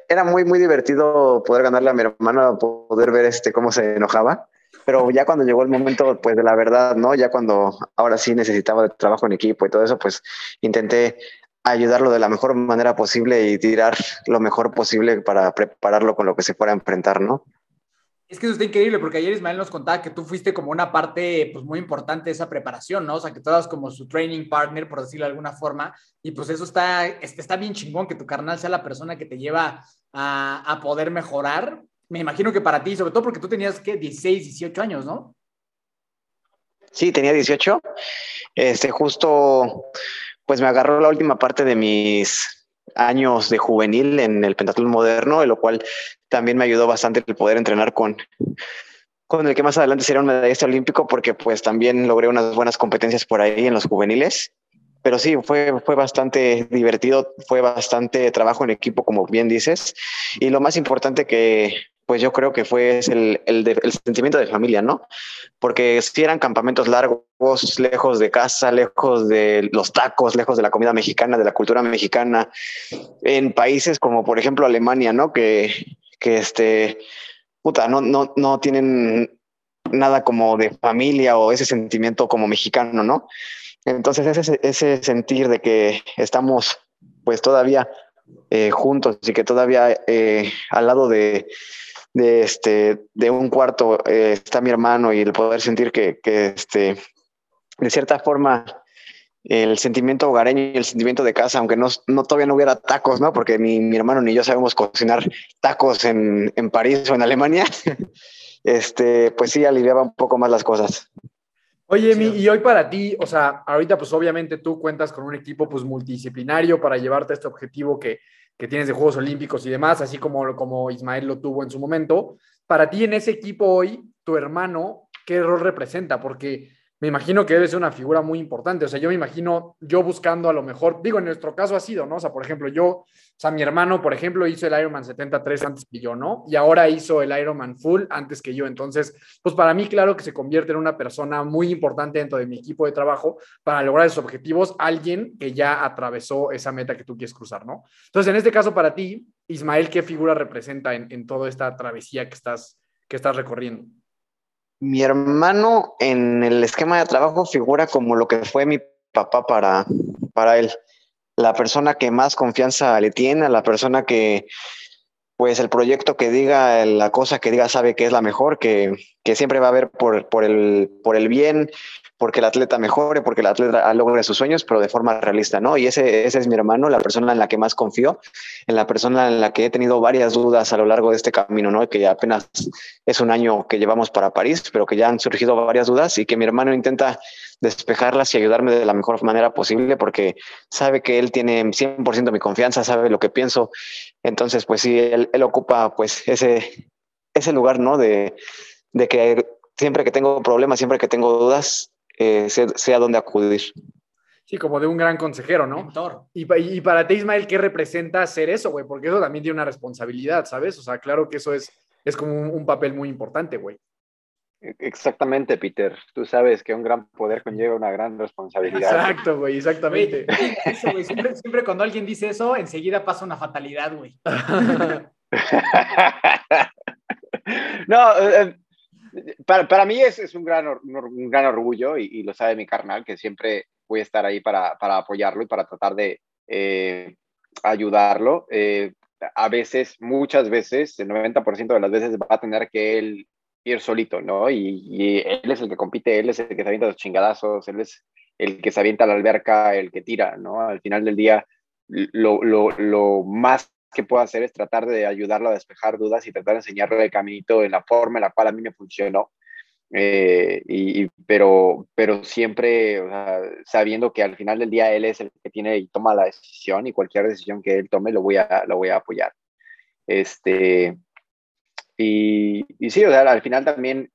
era muy, muy divertido poder ganarle a mi hermano, poder ver este, cómo se enojaba. Pero ya cuando llegó el momento, pues de la verdad, ¿no? Ya cuando ahora sí necesitaba de trabajo en equipo y todo eso, pues intenté ayudarlo de la mejor manera posible y tirar lo mejor posible para prepararlo con lo que se fuera a enfrentar, ¿no? Es que eso está increíble, porque ayer Ismael nos contaba que tú fuiste como una parte pues, muy importante de esa preparación, ¿no? O sea, que tú eras como su training partner, por decirlo de alguna forma, y pues eso está, está bien chingón, que tu carnal sea la persona que te lleva a, a poder mejorar. Me imagino que para ti, sobre todo porque tú tenías, ¿qué? 16, 18 años, ¿no? Sí, tenía 18. Este, justo, pues me agarró la última parte de mis años de juvenil en el pentatlón moderno, lo cual también me ayudó bastante el poder entrenar con, con el que más adelante sería un medallista olímpico, porque pues también logré unas buenas competencias por ahí en los juveniles. Pero sí, fue, fue bastante divertido, fue bastante trabajo en equipo, como bien dices. Y lo más importante que, pues yo creo que fue el, el, sentimiento de familia, ¿no? Porque si eran campamentos largos, lejos de casa, lejos de los tacos, lejos de la comida mexicana, de la cultura mexicana, en países como por ejemplo Alemania, ¿no? Que, que este, puta, no, no, no tienen nada como de familia o ese sentimiento como mexicano, ¿no? Entonces ese, ese sentir de que estamos pues todavía eh, juntos y que todavía eh, al lado de de, este, de un cuarto eh, está mi hermano y el poder sentir que, que, este, de cierta forma el sentimiento hogareño y el sentimiento de casa, aunque no, no todavía no hubiera tacos, ¿no? Porque ni mi hermano ni yo sabemos cocinar tacos en, en París o en Alemania, este, pues sí aliviaba un poco más las cosas. Oye, y hoy para ti, o sea, ahorita pues obviamente tú cuentas con un equipo pues multidisciplinario para llevarte a este objetivo que, que tienes de Juegos Olímpicos y demás, así como, como Ismael lo tuvo en su momento. Para ti en ese equipo hoy, tu hermano, ¿qué rol representa? Porque me imagino que debe ser una figura muy importante. O sea, yo me imagino yo buscando a lo mejor, digo, en nuestro caso ha sido, ¿no? O sea, por ejemplo, yo, o sea, mi hermano, por ejemplo, hizo el Ironman 73 antes que yo, ¿no? Y ahora hizo el Ironman Full antes que yo. Entonces, pues para mí, claro que se convierte en una persona muy importante dentro de mi equipo de trabajo para lograr esos objetivos, alguien que ya atravesó esa meta que tú quieres cruzar, ¿no? Entonces, en este caso, para ti, Ismael, ¿qué figura representa en, en toda esta travesía que estás, que estás recorriendo? Mi hermano en el esquema de trabajo figura como lo que fue mi papá para, para él. La persona que más confianza le tiene, la persona que, pues el proyecto que diga, la cosa que diga sabe que es la mejor, que, que siempre va a ver por, por, el, por el bien, porque el atleta mejore, porque el atleta logre sus sueños, pero de forma realista, ¿no? Y ese, ese es mi hermano, la persona en la que más confío, en la persona en la que he tenido varias dudas a lo largo de este camino, ¿no? Que ya apenas es un año que llevamos para París, pero que ya han surgido varias dudas y que mi hermano intenta despejarlas y ayudarme de la mejor manera posible porque sabe que él tiene 100% mi confianza, sabe lo que pienso. Entonces, pues sí, él, él ocupa pues ese, ese lugar, ¿no? De, de que siempre que tengo problemas, siempre que tengo dudas, eh, sé, sé, a dónde acudir. Sí, como de un gran consejero, ¿no? Y, y, para ti, Ismael, ¿qué representa hacer eso, güey? Porque eso también tiene una responsabilidad, ¿sabes? O sea, claro que eso es, es como un, un papel muy importante, güey. Exactamente, Peter. Tú sabes que un gran poder conlleva una gran responsabilidad. Exacto, güey, exactamente. Eso, güey. Siempre, siempre, cuando alguien dice eso, enseguida pasa una fatalidad, güey. no, eh, para, para, mí es, es un, gran, un gran orgullo y, y, lo sabe mi carnal, que siempre voy a estar ahí para, para apoyarlo y para tratar de eh, ayudarlo. Eh, a veces, muchas veces, el 90% de las veces va a tener que él ir solito, ¿no? Y, él es el que compite, él es el que se avienta los chingadazos, él es el que se avienta a la alberca, el que tira, ¿no? Al final del día, lo, lo, lo más que puedo hacer es tratar de ayudarlo a despejar dudas y tratar de enseñarle el caminito en la forma en la cual a mí me funcionó. Eh, y, pero, pero siempre sabiendo que al final del día él es el que tiene y toma la decisión y cualquier decisión que él tome lo voy a, lo voy a apoyar. Este, y, sí, o sea, al final también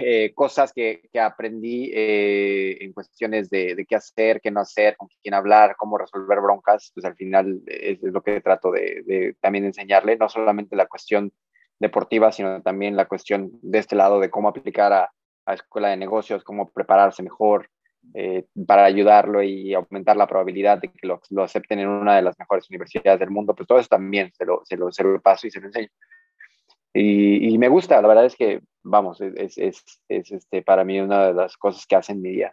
eh, cosas que, que aprendí eh, en cuestiones de, de, qué hacer, qué no hacer, con quién hablar, cómo resolver broncas, pues al final es, es lo que trato de, de, también enseñarle, no solamente la cuestión deportiva, sino también la cuestión de este lado de cómo aplicar a, a escuela de negocios, cómo prepararse mejor eh, para ayudarlo y aumentar la probabilidad de que lo, lo, acepten en una de las mejores universidades del mundo, pues todo eso también se lo, se lo, se lo paso y se lo enseño. Y, y, me gusta, la verdad es que, vamos, es, es, es, este, para mí una de las cosas que hacen mi día.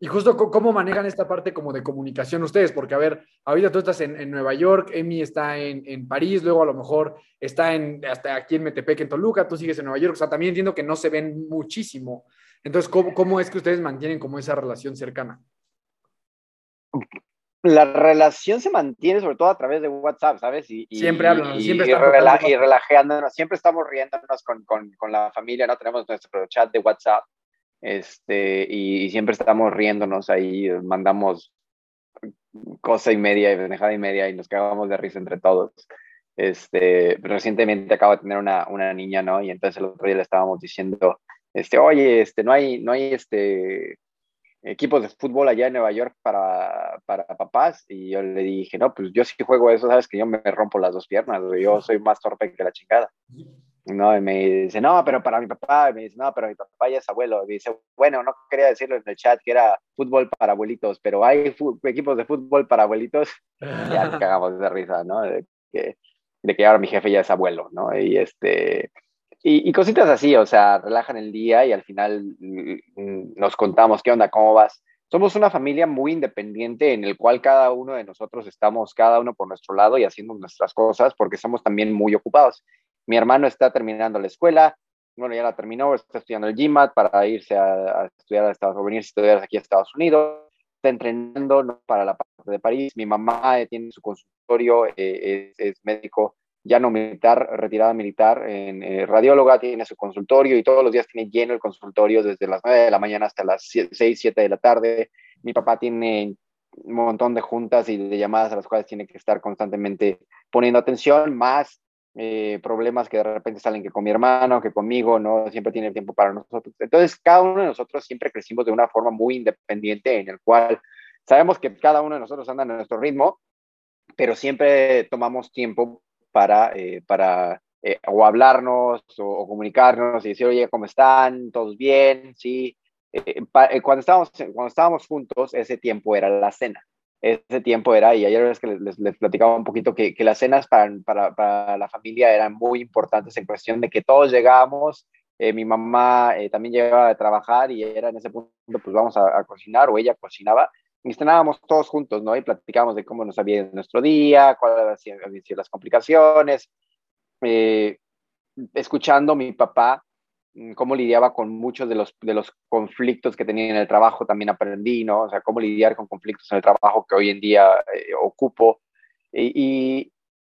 Y justo cómo manejan esta parte como de comunicación ustedes, porque a ver, ahorita tú estás en, Nueva York, Emi está en, París, luego a lo mejor está en, hasta aquí en Metepec, en Toluca, tú sigues en Nueva York, o sea, también entiendo que no se ven muchísimo. Entonces, ¿cómo, cómo es que ustedes mantienen como esa relación cercana? La relación se mantiene sobre todo a través de WhatsApp, ¿sabes? Y, siempre hablan, siempre y, y relajándonos, siempre estamos riéndonos con, con, con la familia, ¿no? Tenemos nuestro chat de WhatsApp este, y, siempre estamos riéndonos ahí, mandamos cosa y media y pendejada y media y nos cagamos de risa entre todos. Este, recientemente acabo de tener una, una niña, ¿no? Y entonces el otro día le estábamos diciendo, este, oye, este, no hay, no hay, este, equipos de fútbol allá en Nueva York para, para papás y yo le dije, no, pues yo sí juego eso, sabes que yo me rompo las dos piernas, yo soy más torpe que la chingada. ¿no? Y me dice, no, pero para mi papá, me dice, no, pero mi papá ya es abuelo. Y dice, bueno, no quería decirlo en el chat que era fútbol para abuelitos, pero hay equipos de fútbol para abuelitos. ya nos cagamos de risa, ¿no? De que, de que ahora mi jefe ya es abuelo, ¿no? Y este. Y, y, cositas así, o sea, relajan el día y al final mm, nos contamos qué onda, cómo vas. Somos una familia muy independiente en el cual cada uno de nosotros estamos, cada uno por nuestro lado y haciendo nuestras cosas porque somos también muy ocupados. Mi hermano está terminando la escuela, bueno, ya la terminó, está estudiando el GMAT para irse a, estudiar a Estados Unidos, estudiar aquí a Estados Unidos, está entrenando para la parte de París. Mi mamá eh, tiene su consultorio, eh, es, médico ya no militar, retirada militar, en, eh, radióloga, tiene su consultorio y todos los días tiene lleno el consultorio desde las 9 de la mañana hasta las 6, 7 de la tarde. Mi papá tiene un montón de juntas y de llamadas a las cuales tiene que estar constantemente poniendo atención, más eh, problemas que de repente salen que con mi hermano, que conmigo, no siempre tiene tiempo para nosotros. Entonces, cada uno de nosotros siempre crecimos de una forma muy independiente en el cual sabemos que cada uno de nosotros anda en nuestro ritmo, pero siempre tomamos tiempo para, eh, para eh, o hablarnos o, comunicarnos y decir, oye, ¿cómo están? ¿Todos bien? Sí. cuando, estábamos, cuando estábamos juntos, ese tiempo era la cena ese tiempo era, y ayer es que les, les, platicaba un poquito, que, que las cenas para, para, para, la familia eran muy importantes en cuestión de que todos llegábamos, eh, mi mamá eh, también llegaba a trabajar y era en ese punto, pues vamos a, cocinar, o ella cocinaba, cenábamos todos juntos, ¿no? Y platicábamos de cómo nos había ido nuestro día, cuáles habían sido las complicaciones, eh, escuchando a mi papá Mm, cómo lidiaba con muchos de los, conflictos que tenía en el trabajo, también aprendí, ¿no? O sea, cómo lidiar con conflictos en el trabajo que hoy en día eh, ocupo. Y,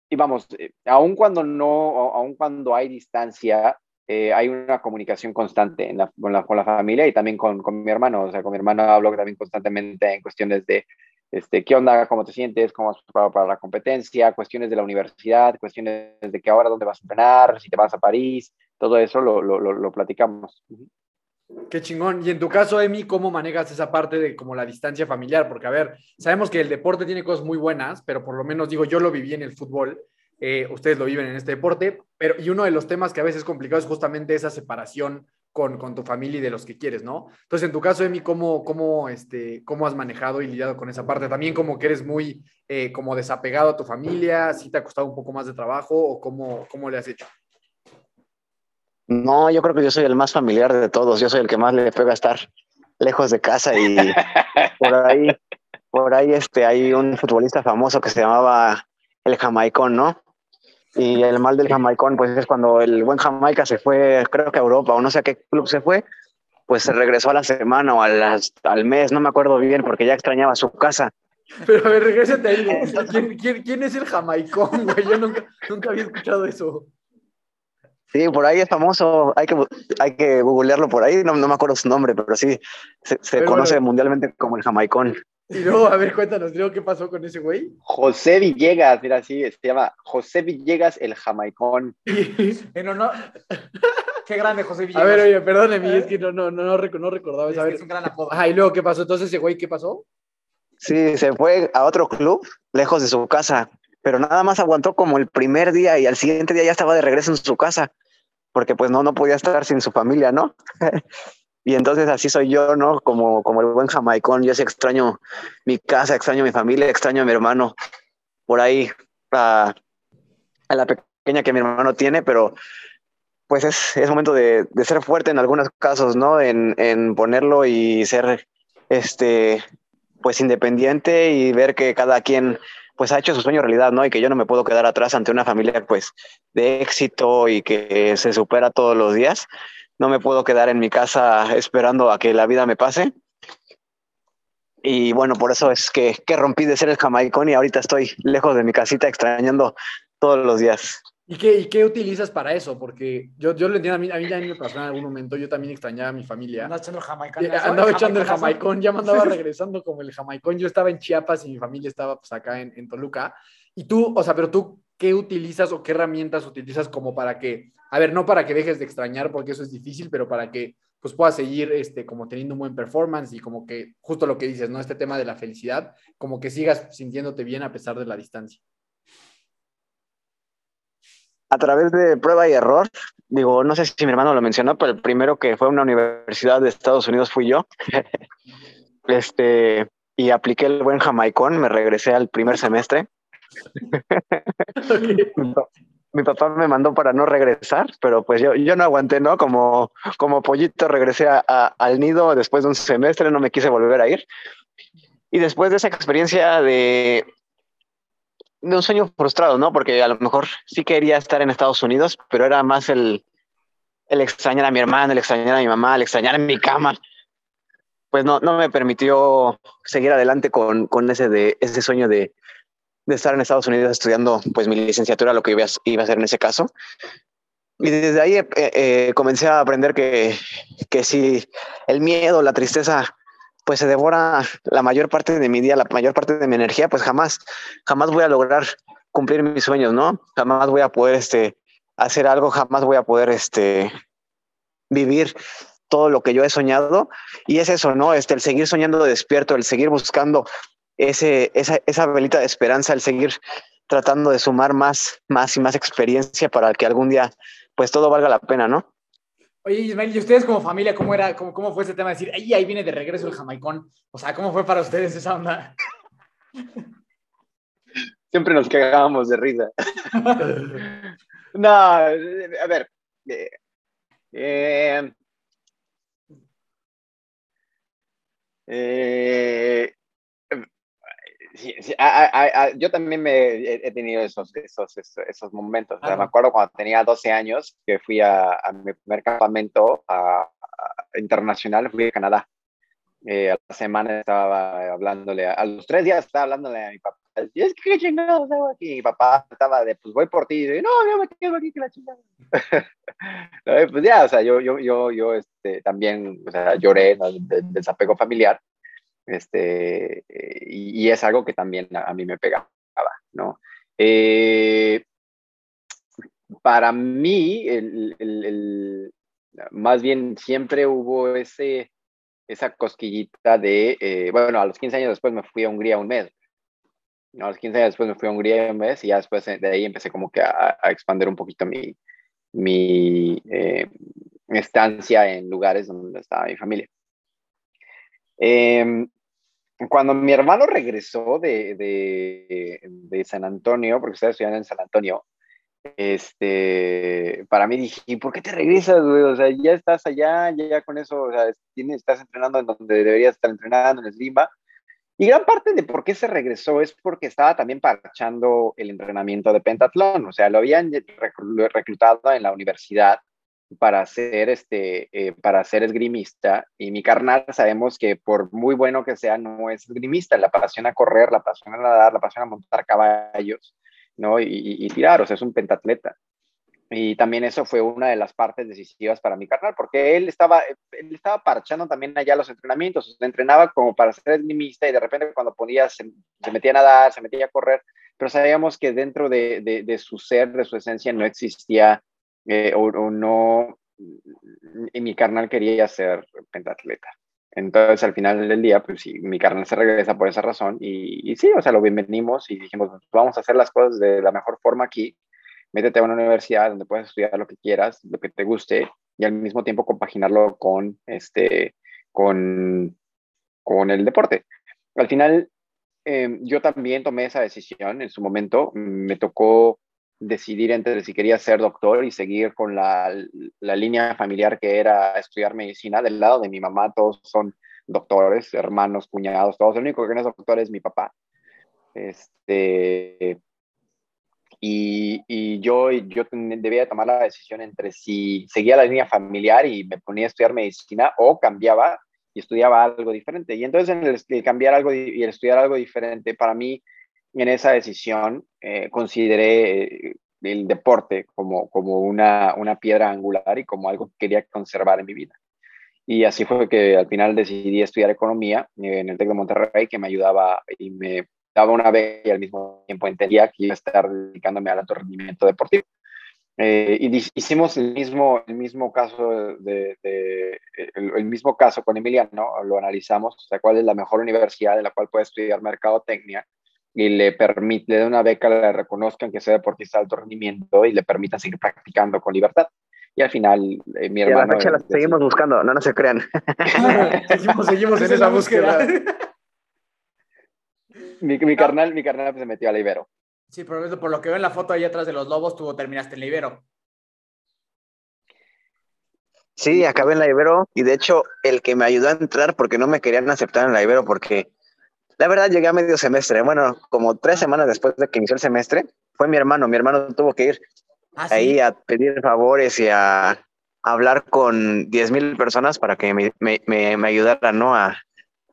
y, vamos, eh, aun cuando no, aun cuando hay distancia, eh, hay una comunicación constante en la, con, la, con, la, familia y también con, con, mi hermano. O sea, con mi hermano hablo también constantemente en cuestiones de, este, qué onda, cómo te sientes, cómo has preparado para la competencia, cuestiones de la universidad, cuestiones de que ahora dónde vas a entrenar, si te vas a París, todo eso lo, lo, lo, platicamos. Qué chingón. Y en tu caso, Emi, ¿cómo manejas esa parte de como la distancia familiar? Porque, a ver, sabemos que el deporte tiene cosas muy buenas, pero por lo menos digo, yo lo viví en el fútbol, eh, ustedes lo viven en este deporte, pero y uno de los temas que a veces es complicado es justamente esa separación con, con tu familia y de los que quieres, ¿no? Entonces, en tu caso, Emi, ¿cómo, cómo, este, ¿cómo has manejado y lidiado con esa parte? También como que eres muy eh, como desapegado a tu familia, ¿sí te ha costado un poco más de trabajo o cómo, cómo le has hecho? No, yo creo que yo soy el más familiar de todos. Yo soy el que más le pega estar lejos de casa y por ahí, por ahí este, hay un futbolista famoso que se llamaba el Jamaicón, ¿no? Y el mal del Jamaicón, pues es cuando el buen Jamaica se fue, creo que a Europa o no sé a qué club se fue, pues se regresó a la semana o a las, al mes, no me acuerdo bien, porque ya extrañaba su casa. Pero a ver, regrésate ahí. ¿Quién, quién, quién es el Jamaicón, güey? Yo nunca, nunca había escuchado eso. Sí, por ahí es famoso, hay que, hay que googlearlo por ahí, no, no me acuerdo su nombre, pero sí, se, conoce mundialmente como el jamaicón. Y luego, a ver, cuéntanos, ¿qué pasó con ese güey? José Villegas, mira, sí, se llama José Villegas el jamaicón. en Qué grande José Villegas. A ver, oye, perdóneme, es que no, no, no, no, recordaba. Es, es un gran apodo. Ajá, y luego, ¿qué pasó? Entonces, ese güey, ¿qué pasó? Sí, se fue a otro club, lejos de su casa, pero nada más aguantó como el primer día y al siguiente día ya estaba de regreso en su casa, porque pues no, no podía estar sin su familia, ¿no? y entonces así soy yo, ¿no? Como, como el buen jamaicón, yo sí extraño mi casa, extraño mi familia, extraño a mi hermano, por ahí, a, a la pequeña que mi hermano tiene, pero pues es, es momento de, de, ser fuerte en algunos casos, ¿no? En, en ponerlo y ser este, pues independiente y ver que cada quien pues ha hecho su sueño realidad, ¿no? Y que yo no me puedo quedar atrás ante una familia pues de éxito y que se supera todos los días. No me puedo quedar en mi casa esperando a que la vida me pase. Y bueno, por eso es que, que rompí de ser el jamaicón y ahorita estoy lejos de mi casita extrañando todos los días. ¿Y qué, ¿Y qué utilizas para eso? Porque yo, yo lo entiendo, a mí, a mí también me pasó en algún momento, yo también extrañaba a mi familia. Andaba echando el jamaicón. Y Andaba echando el jamaicón, ya me andaba regresando como el jamaicón. Yo estaba en Chiapas y mi familia estaba pues acá en, en Toluca. Y tú, o sea, pero tú, ¿qué utilizas o qué herramientas utilizas como para que, a ver, no para que dejes de extrañar, porque eso es difícil, pero para que pues puedas seguir este, como teniendo un buen performance y como que justo lo que dices, ¿no? Este tema de la felicidad, como que sigas sintiéndote bien a pesar de la distancia. a través de prueba y error, digo, no sé si mi hermano lo mencionó, pero el primero que fue a una universidad de Estados Unidos fui yo. este, y apliqué el buen jamaicón, me regresé al primer semestre. mi, papá me mandó para no regresar, pero pues yo, yo no aguanté, ¿no? Como, como pollito regresé a, al nido después de un semestre, no me quise volver a ir. Y después de esa experiencia de, de un sueño frustrado, ¿no? Porque a lo mejor sí quería estar en Estados Unidos, pero era más el, el extrañar a mi hermano, el extrañar a mi mamá, el extrañar en mi cama. Pues no, no me permitió seguir adelante con, con ese, de, ese sueño de, de, estar en Estados Unidos estudiando pues mi licenciatura, lo que iba a, iba a hacer en ese caso. Y desde ahí eh, eh, comencé a aprender que, que si el miedo, la tristeza pues se devora la mayor parte de mi día, la mayor parte de mi energía, pues jamás, jamás voy a lograr cumplir mis sueños, ¿no? Jamás voy a poder este, hacer algo, jamás voy a poder este, vivir todo lo que yo he soñado. Y es eso, ¿no? Este, el seguir soñando despierto, el seguir buscando ese, esa, esa velita de esperanza, el seguir tratando de sumar más, más y más experiencia para que algún día, pues todo valga la pena, ¿no? Oye, Ismael, ¿y ustedes como familia, cómo era, cómo, cómo fue ese tema de decir, ahí, ahí viene de regreso el jamaicón? O sea, ¿cómo fue para ustedes esa onda? Siempre nos cagábamos de risa. no, a ver. Eh, eh, eh, Sí, sí, yo también me he, tenido esos, esos, esos, momentos. me acuerdo cuando tenía 12 años que fui a, mi primer campamento internacional, fui a Canadá. Eh, a la semana estaba hablándole, a, los tres días estaba hablándole a mi papá. Y es que qué chingados hago aquí. Mi papá estaba de, pues voy por ti. Y, no, yo me quedo aquí que la chingada. pues ya, o sea, yo, yo, yo, yo este, también o sea, lloré ¿no? desapego familiar este, y, es algo que también a, mí me pegaba, ¿no? Eh, para mí, el, el, más bien siempre hubo ese, esa cosquillita de, eh, bueno, a los 15 años después me fui a Hungría un mes. A los 15 años después me fui a Hungría un mes y ya después de ahí empecé como que a, expandir un poquito mi, mi eh, estancia en lugares donde estaba mi familia. Eh, cuando mi hermano regresó de, de, de, San Antonio, porque estaba estudiando en San Antonio, este, para mí dije, ¿por qué te regresas, güey? O sea, ya estás allá, ya con eso, o sea, tienes, estás entrenando en donde deberías estar entrenando, en Slima. Y gran parte de por qué se regresó es porque estaba también parchando el entrenamiento de pentatlón, o sea, lo habían reclutado en la universidad para ser este eh, para ser esgrimista. Y mi carnal sabemos que por muy bueno que sea no es esgrimista. La apasiona correr la apasiona nadar la apasiona montar caballos no y, tirar o sea es un pentatleta. Y también eso fue una de las partes decisivas para mi carnal porque él estaba él estaba parchando también allá los entrenamientos. Entrenaba como para ser esgrimista y de repente cuando ponía se, metía a nadar se metía a correr. Pero sabíamos que dentro de, de, de su ser de su esencia no existía eh, o, no, y mi carnal quería ser pentatleta. Entonces, al final del día, pues sí, mi carnal se regresa por esa razón y, y sí, o sea, lo bienvenimos y dijimos, vamos a hacer las cosas de la mejor forma aquí, métete a una universidad donde puedes estudiar lo que quieras, lo que te guste y al mismo tiempo compaginarlo con, este, con, con el deporte. Al final, eh, yo también tomé esa decisión en su momento, me tocó decidir entre si quería ser doctor y seguir con la, la, línea familiar que era estudiar medicina. Del lado de mi mamá todos son doctores, hermanos, cuñados, todos. El único que no es doctor es mi papá. Este, y, y, yo, yo debía tomar la decisión entre si seguía la línea familiar y me ponía a estudiar medicina o cambiaba y estudiaba algo diferente. Y entonces en el, cambiar algo y el estudiar algo diferente, para mí en esa decisión eh, consideré eh, el deporte como, como una, una piedra angular y como algo que quería conservar en mi vida. Y así fue que al final decidí estudiar economía en el TEC de Monterrey, que me ayudaba y me daba una beca y al mismo tiempo entendía que iba a estar dedicándome al alto rendimiento deportivo. Eh, y hicimos el mismo, el mismo caso de, el, mismo caso con Emiliano, lo analizamos, o sea, cuál es la mejor universidad en la cual puede estudiar mercadotecnia y le permite, le da una beca, le reconozcan que sea deportista de alto rendimiento y le permitan seguir practicando con libertad. Y al final, eh, mi hermano... la fecha la seguimos buscando, no, no se crean. seguimos, seguimos en esa búsqueda. mi, mi, carnal, mi carnal pues, se metió a la Ibero. Sí, pero eso, por lo que veo en la foto ahí atrás de los lobos, tú terminaste en la Ibero. Sí, acabé en la Ibero y de hecho el que me ayudó a entrar porque no me querían aceptar en la Ibero porque la verdad llegué a medio semestre, bueno, como tres semanas después de que inició el semestre, fue mi hermano, mi hermano tuvo que ir ¿Ah, ahí a pedir favores y a, hablar con 10 mil personas para que me, me, me, ayudaran, ¿no? A,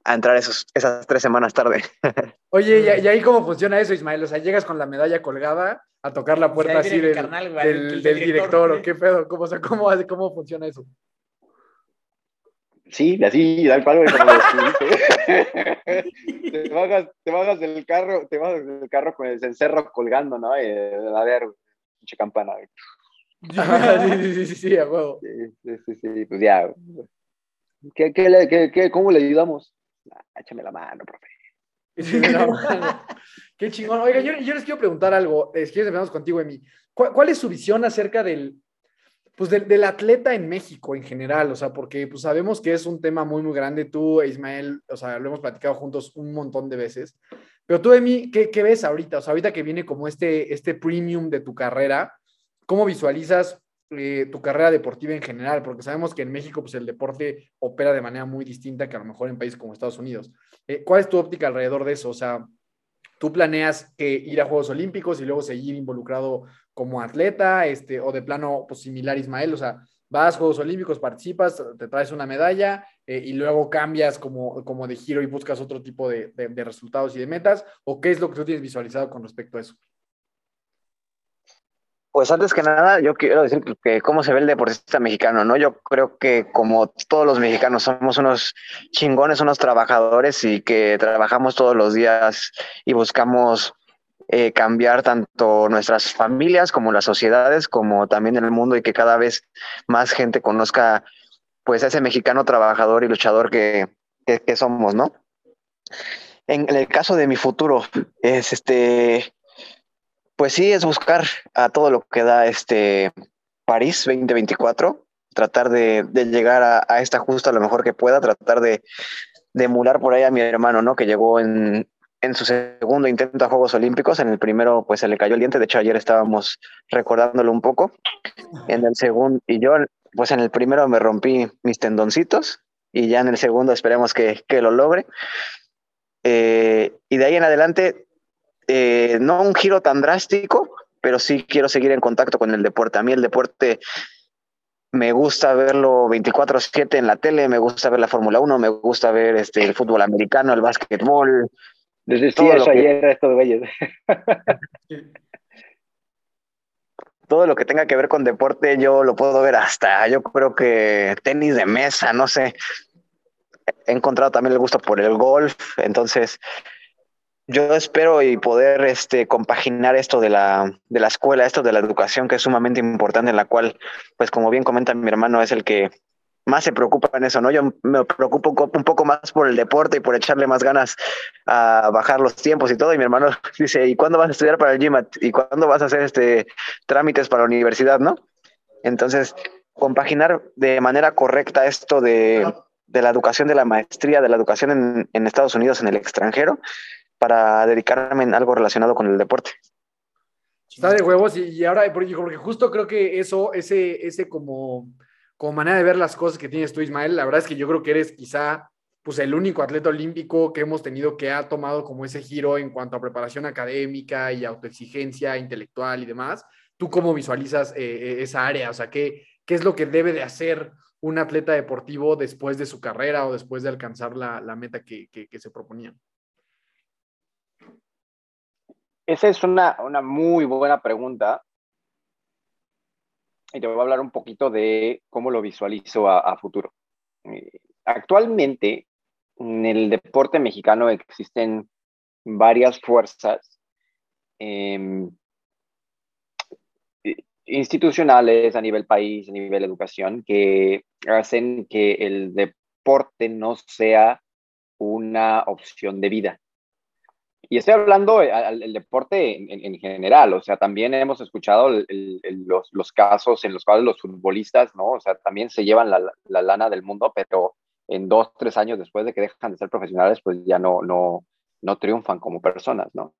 a entrar esos, esas tres semanas tarde. Oye, ¿y, ahí cómo funciona eso, Ismael? O sea, llegas con la medalla colgada a tocar la puerta así del, del, director, ¿o qué pedo? ¿Cómo, cómo, ¿Cómo funciona eso? Sí, así, da el palo. te, bajas, te bajas del carro, te bajas del carro con el cencerro colgando, ¿no? Y, a ver, mucha campana. sí, sí, sí, sí, a huevo. Sí, sí, sí, pues ya. ¿Qué, qué, qué, cómo le ayudamos? Ah, échame la mano, profe. Qué chingón. Oiga, yo, yo, les quiero preguntar algo. Si quieres, empezamos contigo, Emi. ¿Cuál, ¿Cuál, es su visión acerca del, pues del, atleta en México en general, o sea, porque pues sabemos que es un tema muy, muy grande. Tú, e Ismael, o sea, lo hemos platicado juntos un montón de veces. Pero tú, Emi, ¿qué, qué ves ahorita? O sea, ahorita que viene como este, este premium de tu carrera, ¿cómo visualizas eh, tu carrera deportiva en general? Porque sabemos que en México, pues el deporte opera de manera muy distinta que a lo mejor en países como Estados Unidos. Eh, ¿Cuál es tu óptica alrededor de eso? O sea, ¿tú planeas que ir a Juegos Olímpicos y luego seguir involucrado como atleta, este, o de plano pues, similar Ismael, o sea, vas a Juegos Olímpicos, participas, te traes una medalla eh, y luego cambias como, como de giro y buscas otro tipo de, de, resultados y de metas, o qué es lo que tú tienes visualizado con respecto a eso? Pues antes que nada, yo quiero decir que cómo se ve el deportista mexicano, ¿no? Yo creo que como todos los mexicanos somos unos chingones, unos trabajadores y que trabajamos todos los días y buscamos eh, cambiar tanto nuestras familias como las sociedades, como también el mundo y que cada vez más gente conozca pues ese mexicano trabajador y luchador que, que, somos, ¿no? En, el caso de mi futuro, es este, pues sí, es buscar a todo lo que da este París 2024, tratar de, de llegar a, a, esta justa lo mejor que pueda, tratar de, de emular por ahí a mi hermano, ¿no? Que llegó en, en su segundo intento a Juegos Olímpicos. En el primero, pues se le cayó el diente. De hecho, ayer estábamos recordándolo un poco. En el segundo, y yo, pues en el primero me rompí mis tendoncitos y ya en el segundo esperemos que, que lo logre. Eh, y de ahí en adelante, eh, no un giro tan drástico, pero sí quiero seguir en contacto con el deporte. A mí el deporte me gusta verlo 24/7 en la tele, me gusta ver la Fórmula 1, me gusta ver este, el fútbol americano, el básquetbol, les decía eso ayer a estos güeyes. Todo lo que tenga que ver con deporte, yo lo puedo ver hasta, yo creo que tenis de mesa, no sé. He encontrado también el gusto por el golf, entonces yo espero y poder este, compaginar esto de la, de la escuela, esto de la educación, que es sumamente importante, en la cual, pues como bien comenta mi hermano, es el que más se preocupa en eso, ¿no? Yo me preocupo un poco más por el deporte y por echarle más ganas a bajar los tiempos y todo. Y mi hermano dice, ¿y cuándo vas a estudiar para el GMAT? ¿Y cuándo vas a hacer este trámites para la universidad, no? Entonces, compaginar de manera correcta esto de, de la educación de la maestría, de la educación en, en, Estados Unidos, en el extranjero, para dedicarme en algo relacionado con el deporte. Está de huevos y, ahora, porque justo creo que eso, ese, ese como como manera de ver las cosas que tienes tú, Ismael, la verdad es que yo creo que eres quizá pues el único atleta olímpico que hemos tenido que ha tomado como ese giro en cuanto a preparación académica y autoexigencia intelectual y demás. ¿Tú cómo visualizas eh, eh, esa área? O sea, ¿qué, ¿qué es lo que debe de hacer un atleta deportivo después de su carrera o después de alcanzar la, meta que, se proponían? Esa es una, muy buena pregunta. Y te voy a hablar un poquito de cómo lo visualizo a, futuro. Eh, actualmente, en el deporte mexicano existen varias fuerzas em, institucionales a nivel país, a nivel educación, que hacen que el deporte no sea una opción de vida. Y estoy hablando del deporte en, general, o sea, también hemos escuchado los, los, casos en los cuales los futbolistas, ¿no? O sea, también se llevan la, la, lana del mundo, pero en dos, tres años después de que dejan de ser profesionales, pues ya no, no, no triunfan como personas, ¿no?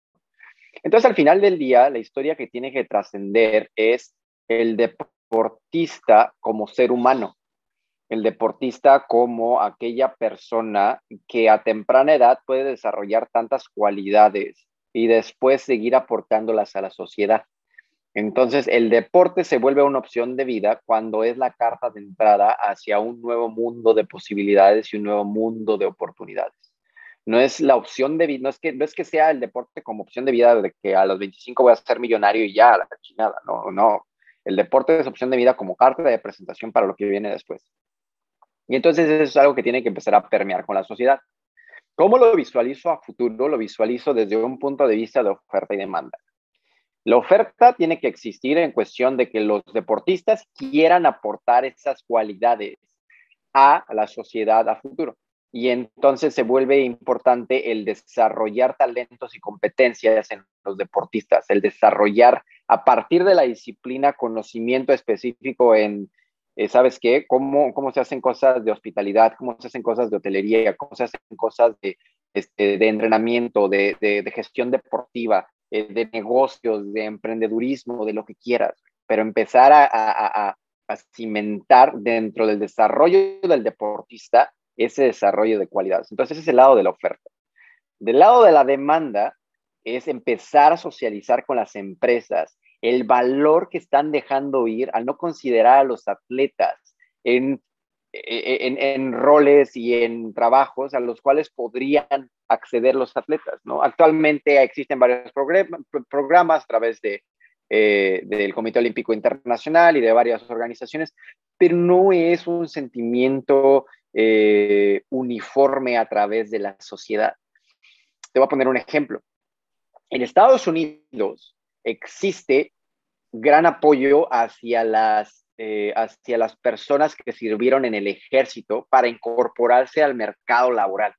Entonces, al final del día, la historia que tiene que trascender es el deportista como ser humano, el deportista como aquella persona que a temprana edad puede desarrollar tantas cualidades y después seguir aportándolas a la sociedad. Entonces, el deporte se vuelve una opción de vida cuando es la carta de entrada hacia un nuevo mundo de posibilidades y un nuevo mundo de oportunidades. No es la opción de vida, no es que, no es que sea el deporte como opción de vida de que a los 25 voy a ser millonario y ya, la chingada, no, no. El deporte es opción de vida como carta de presentación para lo que viene después. Y entonces eso es algo que tiene que empezar a permear con la sociedad. ¿Cómo lo visualizo a futuro? Lo visualizo desde un punto de vista de oferta y demanda. La oferta tiene que existir en cuestión de que los deportistas quieran aportar esas cualidades a la sociedad a futuro. Y entonces se vuelve importante el desarrollar talentos y competencias en los deportistas, el desarrollar a partir de la disciplina conocimiento específico en, eh, ¿sabes qué? Cómo, cómo se hacen cosas de hospitalidad, cómo se hacen cosas de hotelería, cómo se hacen cosas de, este, de entrenamiento, de, de, gestión deportiva, eh, de negocios, de emprendedurismo, de lo que quieras, pero empezar a, a, a, a cimentar dentro del desarrollo del deportista ese desarrollo de cualidades. Entonces, ese es el lado de la oferta. Del lado de la demanda es empezar a socializar con las empresas el valor que están dejando ir al no considerar a los atletas en, en, en, roles y en trabajos a los cuales podrían acceder los atletas. ¿no? Actualmente existen varios programas a través de, eh, del Comité Olímpico Internacional y de varias organizaciones, pero no es un sentimiento eh, uniforme a través de la sociedad. Te voy a poner un ejemplo. En Estados Unidos existe gran apoyo hacia las, eh, hacia las personas que sirvieron en el ejército para incorporarse al mercado laboral,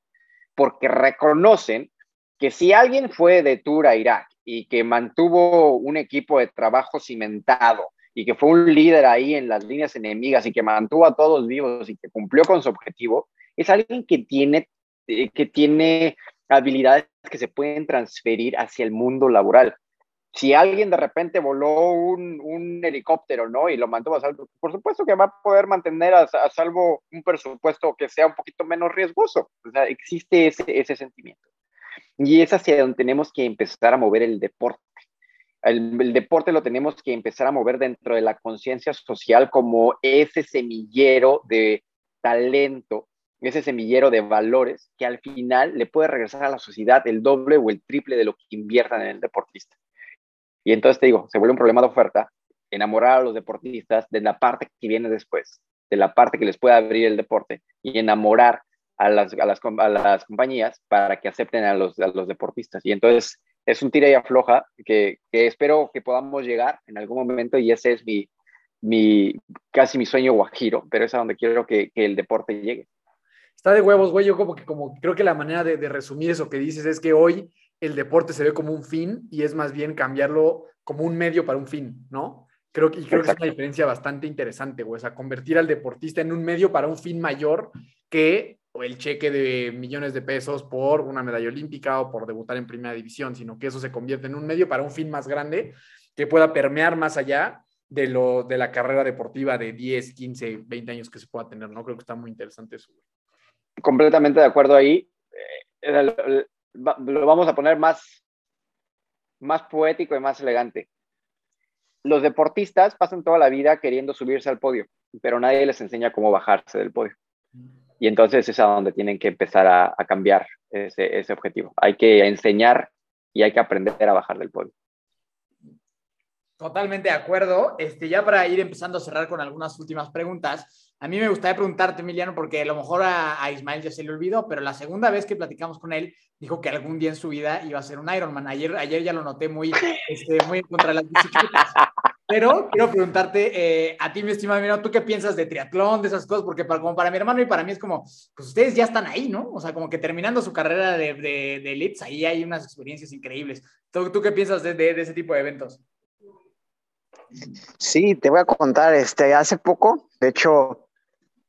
porque reconocen que si alguien fue de tour a Irak y que mantuvo un equipo de trabajo cimentado y que fue un líder ahí en las líneas enemigas y que mantuvo a todos vivos y que cumplió con su objetivo, es alguien que tiene, eh, que tiene habilidades que se pueden transferir hacia el mundo laboral. Si alguien de repente voló un, un helicóptero, ¿no? Y lo mantuvo a salvo, por supuesto que va a poder mantener a, salvo un presupuesto que sea un poquito menos riesgoso. O sea, existe ese, ese sentimiento. Y es hacia donde tenemos que empezar a mover el deporte. El, el, deporte lo tenemos que empezar a mover dentro de la conciencia social como ese semillero de talento ese semillero de valores que al final le puede regresar a la sociedad el doble o el triple de lo que inviertan en el deportista. Y entonces te digo, se vuelve un problema de oferta, enamorar a los deportistas de la parte que viene después, de la parte que les puede abrir el deporte y enamorar a las, a las, a las compañías para que acepten a los, a los deportistas. Y entonces es un tira y afloja que, que espero que podamos llegar en algún momento y ese es mi, mi casi mi sueño guajiro, pero es a donde quiero que, que el deporte llegue está de huevos, güey. Yo como que como creo que la manera de, resumir eso que dices es que hoy el deporte se ve como un fin y es más bien cambiarlo como un medio para un fin, ¿no? Creo que, y creo que es una diferencia bastante interesante, güey. O sea, convertir al deportista en un medio para un fin mayor que el cheque de millones de pesos por una medalla olímpica o por debutar en primera división, sino que eso se convierte en un medio para un fin más grande que pueda permear más allá de, lo, de la carrera deportiva de 10, 15, 20 años que se pueda tener, ¿no? Creo que está muy interesante eso. Güey. completamente de acuerdo ahí. Eh, lo vamos a poner más, más poético y más elegante. Los deportistas pasan toda la vida queriendo subirse al podio, pero nadie les enseña cómo bajarse del podio. Y entonces es a donde tienen que empezar a, cambiar ese, ese objetivo. Hay que enseñar y hay que aprender a bajar del podio. Totalmente de acuerdo. Este, ya para ir empezando a cerrar con algunas últimas preguntas, a mí me gustaría preguntarte, Emiliano, porque a lo mejor a, Ismael ya se le olvidó, pero la segunda vez que platicamos con él, dijo que algún día en su vida iba a ser un Ironman. Ayer, ayer ya lo noté muy, este, muy contra las bicicletas. Pero quiero preguntarte eh, a ti, mi estimado Emiliano, ¿tú qué piensas de triatlón, de esas cosas? Porque para, como para mi hermano y para mí es como, pues ustedes ya están ahí, ¿no? O sea, como que terminando su carrera de, de, elites, ahí hay unas experiencias increíbles. ¿Tú, qué piensas de, de ese tipo de eventos? Sí, te voy a contar, este, hace poco, de hecho,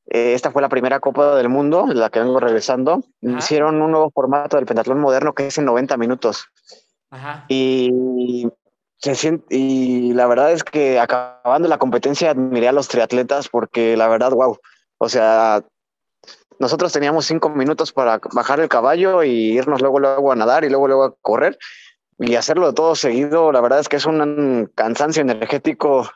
esta fue la primera Copa del Mundo, la que vengo regresando. Hicieron un nuevo formato del pentatlón moderno que es en 90 minutos. Ajá. Y, se siente, y la verdad es que acabando la competencia admiré a los triatletas porque la verdad, wow. O sea, nosotros teníamos cinco minutos para bajar el caballo y irnos luego, luego a nadar y luego, luego a correr y hacerlo de todo seguido, la verdad es que es un cansancio energético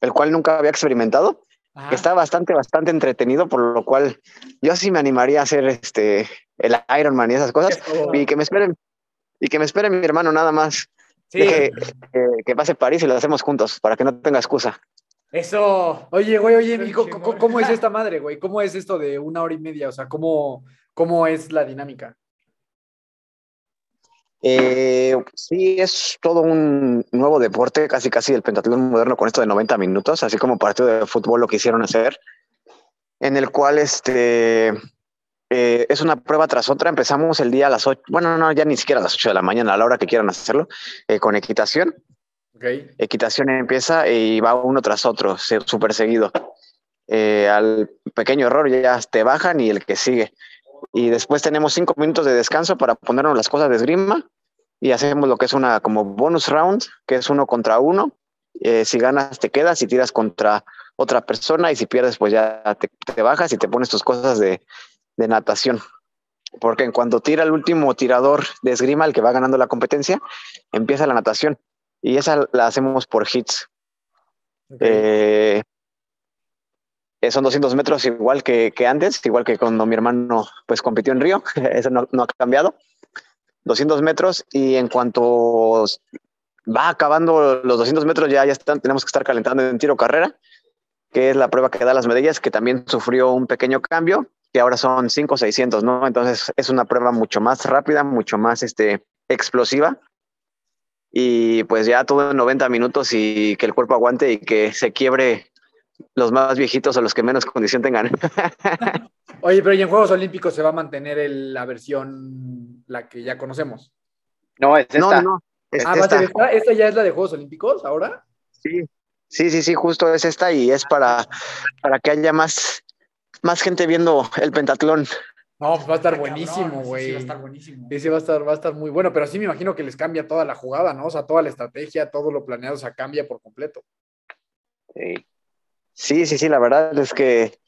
el cual nunca había experimentado. Está bastante, bastante entretenido, por lo cual yo sí me animaría a hacer este el Ironman y esas cosas. Y que me esperen, y que me espere mi hermano nada más. que, pase París y lo hacemos juntos, para que no tenga excusa. Eso. Oye, güey, oye, ¿cómo, ¿cómo, es esta madre, güey? ¿Cómo es esto de una hora y media? O sea, ¿cómo, cómo es la dinámica? Eh, sí, es todo un nuevo deporte, casi casi el pentatlón moderno con esto de 90 minutos, así como partido de fútbol lo quisieron hacer, en el cual este eh, es una prueba tras otra. Empezamos el día a las 8, bueno, no, ya ni siquiera a las 8 de la mañana, a la hora que quieran hacerlo, eh, con equitación. Equitación empieza y va uno tras otro, súper seguido. Al pequeño error ya te bajan y el que sigue y después tenemos cinco minutos de descanso para ponernos las cosas de esgrima y hacemos lo que es una como bonus round, que es uno contra uno. Eh, si ganas te quedas, si tiras contra otra persona y si pierdes pues ya te, bajas y te pones tus cosas de, de, natación. Porque en cuanto tira el último tirador de esgrima, el que va ganando la competencia, empieza la natación y esa la hacemos por hits. Eh, son 200 metros igual que, que, antes, igual que cuando mi hermano pues compitió en Río, eso no, no, ha cambiado. 200 metros y en cuanto va acabando los 200 metros ya, ya están, tenemos que estar calentando en tiro carrera, que es la prueba que da las medallas, que también sufrió un pequeño cambio, que ahora son 5 600, ¿no? Entonces es una prueba mucho más rápida, mucho más este, explosiva. Y pues ya todo en 90 minutos y que el cuerpo aguante y que se quiebre los más viejitos o los que menos condición tengan. Oye, pero ¿y en Juegos Olímpicos se va a mantener la versión, la que ya conocemos? No, es esta. No, no, ah, esta. esta. ya es la de Juegos Olímpicos ahora? Sí, sí, sí, sí, justo es esta y es para, para que haya más, más gente viendo el pentatlón. No, pues va a estar buenísimo, güey. Sí, va a estar buenísimo. Sí, va a estar, va a estar muy bueno, pero sí me imagino que les cambia toda la jugada, ¿no? O sea, toda la estrategia, todo lo planeado, o sea, cambia por completo. Sí. Sí, sí, sí, la verdad es que,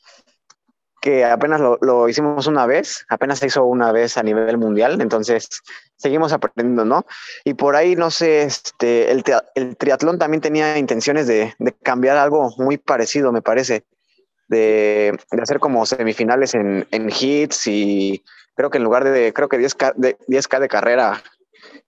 que apenas lo, hicimos una vez, apenas se hizo una vez a nivel mundial, entonces seguimos aprendiendo, ¿no? Y por ahí, no sé, este, el, triatlón también tenía intenciones de, cambiar algo muy parecido, me parece, de, hacer como semifinales en, en, hits y creo que en lugar de, creo que 10K de, 10K de carrera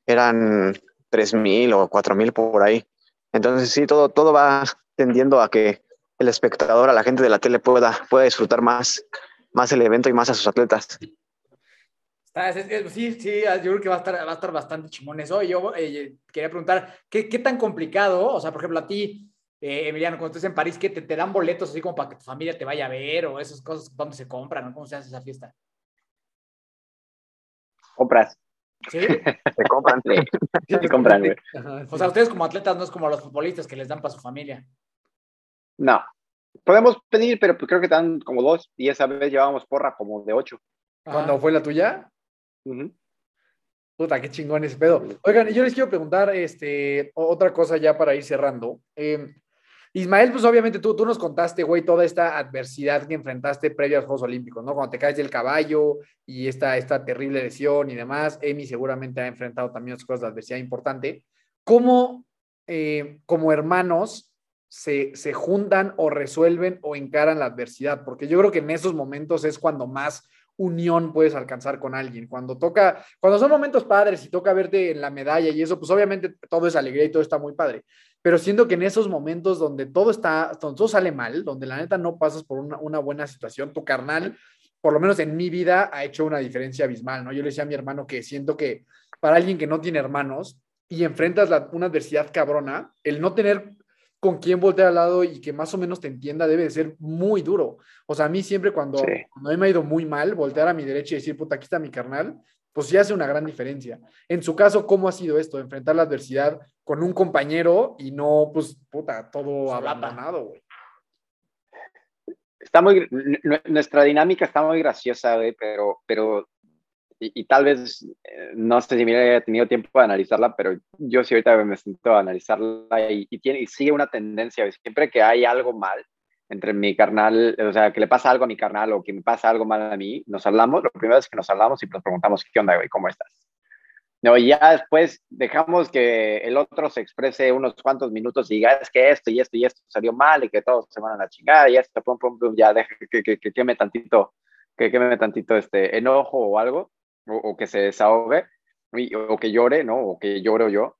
eran 3.000 o 4.000 por ahí. Entonces sí, todo, todo va tendiendo a que el espectador, a la gente de la tele pueda, pueda disfrutar más, más el evento y más a sus atletas. Sí, sí, yo creo que va a estar, va a estar bastante chimón eso. Yo eh, quería preguntar, ¿qué, ¿qué, tan complicado? O sea, por ejemplo, a ti, eh, Emiliano, cuando estás en París, ¿qué te, te, dan boletos así como para que tu familia te vaya a ver o esas cosas, ¿dónde se compran? ¿Cómo se hace esa fiesta? Compras. ¿Sí? se compran, Se compran, O sea, ustedes como atletas no es como los futbolistas que les dan para su familia. No. Podemos pedir, pero pues creo que están como dos y esa vez llevábamos porra como de ocho. ¿Cuándo fue la tuya? Puta, qué chingón ese pedo. Oigan, yo les quiero preguntar este, otra cosa ya para ir cerrando. Em, Ismael, pues obviamente tú, tú nos contaste, güey, toda esta adversidad que enfrentaste previo a los Juegos Olímpicos, ¿no? Cuando te caes del caballo y esta, esta terrible lesión y demás. Emi seguramente ha enfrentado también otras cosas de adversidad importante. ¿Cómo, eh, como hermanos, se, juntan o resuelven o encaran la adversidad? Porque yo creo que en esos momentos es cuando más unión puedes alcanzar con alguien. Cuando toca, cuando son momentos padres y toca verte en la medalla y eso, pues obviamente todo es alegría y todo está muy padre. Pero siento que en esos momentos donde todo está, donde todo sale mal, donde la neta no pasas por una, una buena situación, tu carnal, por lo menos en mi vida, ha hecho una diferencia abismal, ¿no? Yo le decía a mi hermano que siento que para alguien que no tiene hermanos y enfrentas la, una adversidad cabrona, el no tener con quién voltear al lado y que más o menos te entienda debe de ser muy duro. O sea, a mí siempre cuando, Sí. cuando me ha ido muy mal, voltear a mi derecha y decir, puta, aquí está mi carnal, pues sí hace una gran diferencia. En su caso, ¿cómo ha sido esto? Enfrentar la adversidad con un compañero y no, pues, puta, todo abandonado, güey. Está muy, nu- nuestra dinámica está muy graciosa, güey, pero, pero y, y tal vez, eh, no sé si me haya tenido tiempo de analizarla, pero yo sí ahorita me siento a analizarla y, y tiene, y sigue una tendencia, siempre que hay algo mal entre mi carnal, o sea, que le pasa algo a mi carnal o que me pasa algo mal a mí, nos hablamos, lo primero es que nos hablamos y nos preguntamos, ¿qué onda, güey? ¿Cómo estás? No, y ya después dejamos que el otro se exprese unos cuantos minutos y diga, es que esto y esto y esto salió mal y que todos se van a la chingada y esto, pum, pum, pum, ya deja que, que, que queme tantito, que queme tantito este enojo o algo, o, o que se desahogue, y- o que llore, ¿no? O que lloro yo.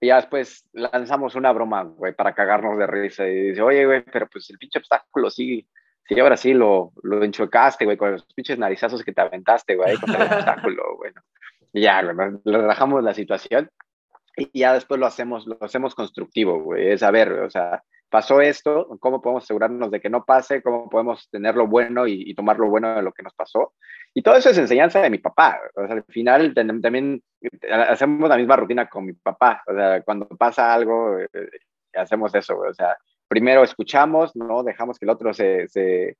Y ya después lanzamos una broma, güey, para cagarnos de risa y dice, oye, güey, pero pues el pinche obstáculo sí, sí, ahora sí lo, lo enchuecaste, güey, con los pinches narizazos que te aventaste, güey, con el obstáculo, güey. Y ya, güey, relajamos la situación y ya después lo hacemos, lo hacemos constructivo, güey. Es a ver, o sea, pasó esto, ¿cómo podemos asegurarnos de que no pase? ¿Cómo podemos tener lo bueno y, y tomar lo bueno de lo que nos pasó? Y todo eso es enseñanza de mi papá. O sea, al final también eh, hacemos la misma rutina con mi papá. O sea, cuando pasa algo, eh, hacemos eso. O sea, primero escuchamos, ¿no? Dejamos que el otro se, se,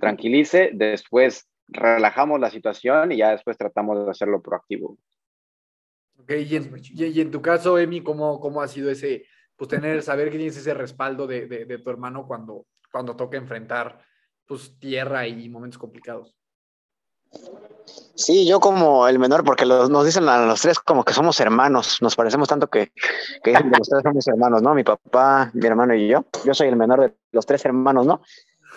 tranquilice, después relajamos la situación y ya después tratamos de hacerlo proactivo. Ok, y en, y en tu caso, Emi, ¿cómo, ¿cómo ha sido ese, pues tener, saber que tienes ese respaldo de, de, de tu hermano cuando, cuando toca enfrentar, pues, tierra y momentos complicados? Sí, yo como el menor, porque los- nos dicen a los tres como que somos hermanos, nos parecemos tanto que, que dicen que los tres somos hermanos, ¿no? Mi papá, mi hermano y yo. Yo soy el menor de los tres hermanos, ¿no?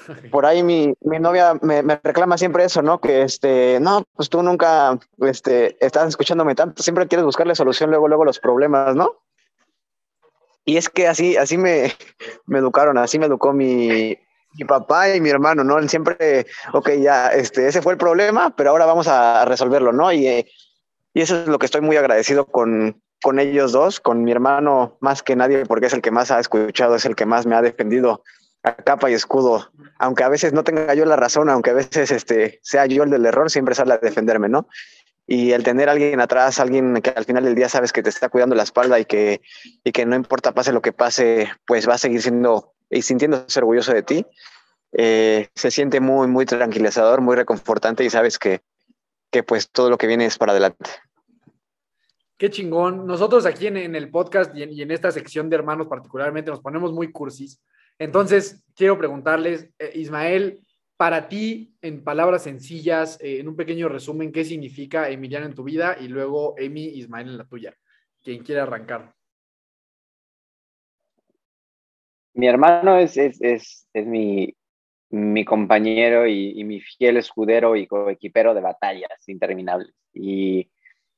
Por ahí mi, mi novia me, me reclama siempre eso, ¿no? Que este, no, pues tú nunca este, estás escuchándome tanto, siempre quieres buscarle solución luego, luego los problemas, ¿no? Y es que así, así me, me educaron, así me educó mi, mi papá y mi hermano, ¿no? Él siempre ok, ya, este, ese fue el problema, pero ahora vamos a resolverlo, ¿no? Y, y eso es lo que estoy muy agradecido con, con ellos dos, con mi hermano más que nadie, porque es el que más ha escuchado, es el que más me ha defendido a capa y escudo, aunque a veces no tenga yo la razón, aunque a veces este, sea yo el del error, siempre sale a defenderme, ¿no? Y el tener a alguien atrás, alguien que al final del día sabes que te está cuidando la espalda y que, y que no importa pase lo que pase, pues va a seguir siendo y sintiéndose orgulloso de ti, eh, se siente muy, muy tranquilizador, muy reconfortante y sabes que, que pues todo lo que viene es para adelante. Qué chingón. Nosotros aquí en, en el podcast y en, y en esta sección de hermanos particularmente nos ponemos muy cursis. Entonces, quiero preguntarles, eh, Ismael, para ti, en palabras sencillas, eh, en un pequeño resumen, ¿qué significa Emiliano en tu vida? Y luego Emi, Ismael en la tuya. Quien quiera arrancar. Mi hermano es, es, es, es mi, mi compañero y, mi fiel escudero y coequipero de batallas interminables. Y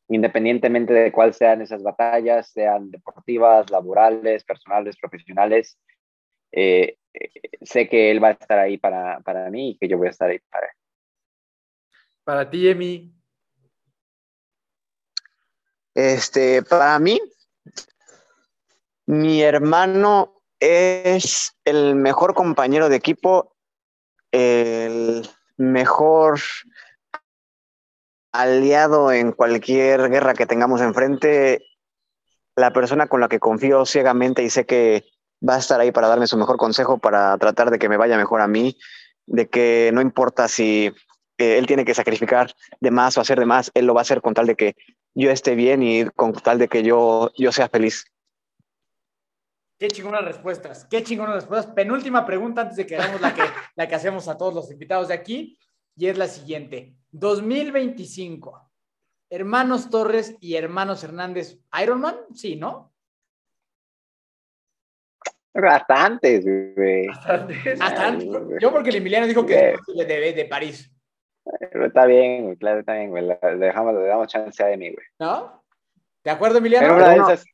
independientemente de cuáles sean esas batallas, sean deportivas, laborales, personales, profesionales, eh, sé que él va a estar ahí para, para mí y que yo voy a estar ahí para él. Para ti, Emi. Este, para mí, mi hermano es el mejor compañero de equipo, el mejor aliado en cualquier guerra que tengamos enfrente, la persona con la que confío ciegamente y sé que va a estar ahí para darme su mejor consejo, para tratar de que me vaya mejor a mí, de que no importa si eh, él tiene que sacrificar de más o hacer de más, él lo va a hacer con tal de que yo esté bien y con tal de que yo, yo sea feliz. Qué chingonas respuestas, qué chingonas respuestas. Penúltima pregunta antes de que hagamos la que, la que hacemos a todos los invitados de aquí, y es la siguiente. 2025, hermanos Torres y hermanos Hernández, ¿Ironman? Sí, ¿no? Bastantes, güey. Hasta antes. Yo porque el Emiliano dijo que de, de, de París. Está bien, güey, claro, está bien, güey. Le dejamos, le damos chance a mí, güey. ¿No? ¿De acuerdo, Emiliano? En una de esas,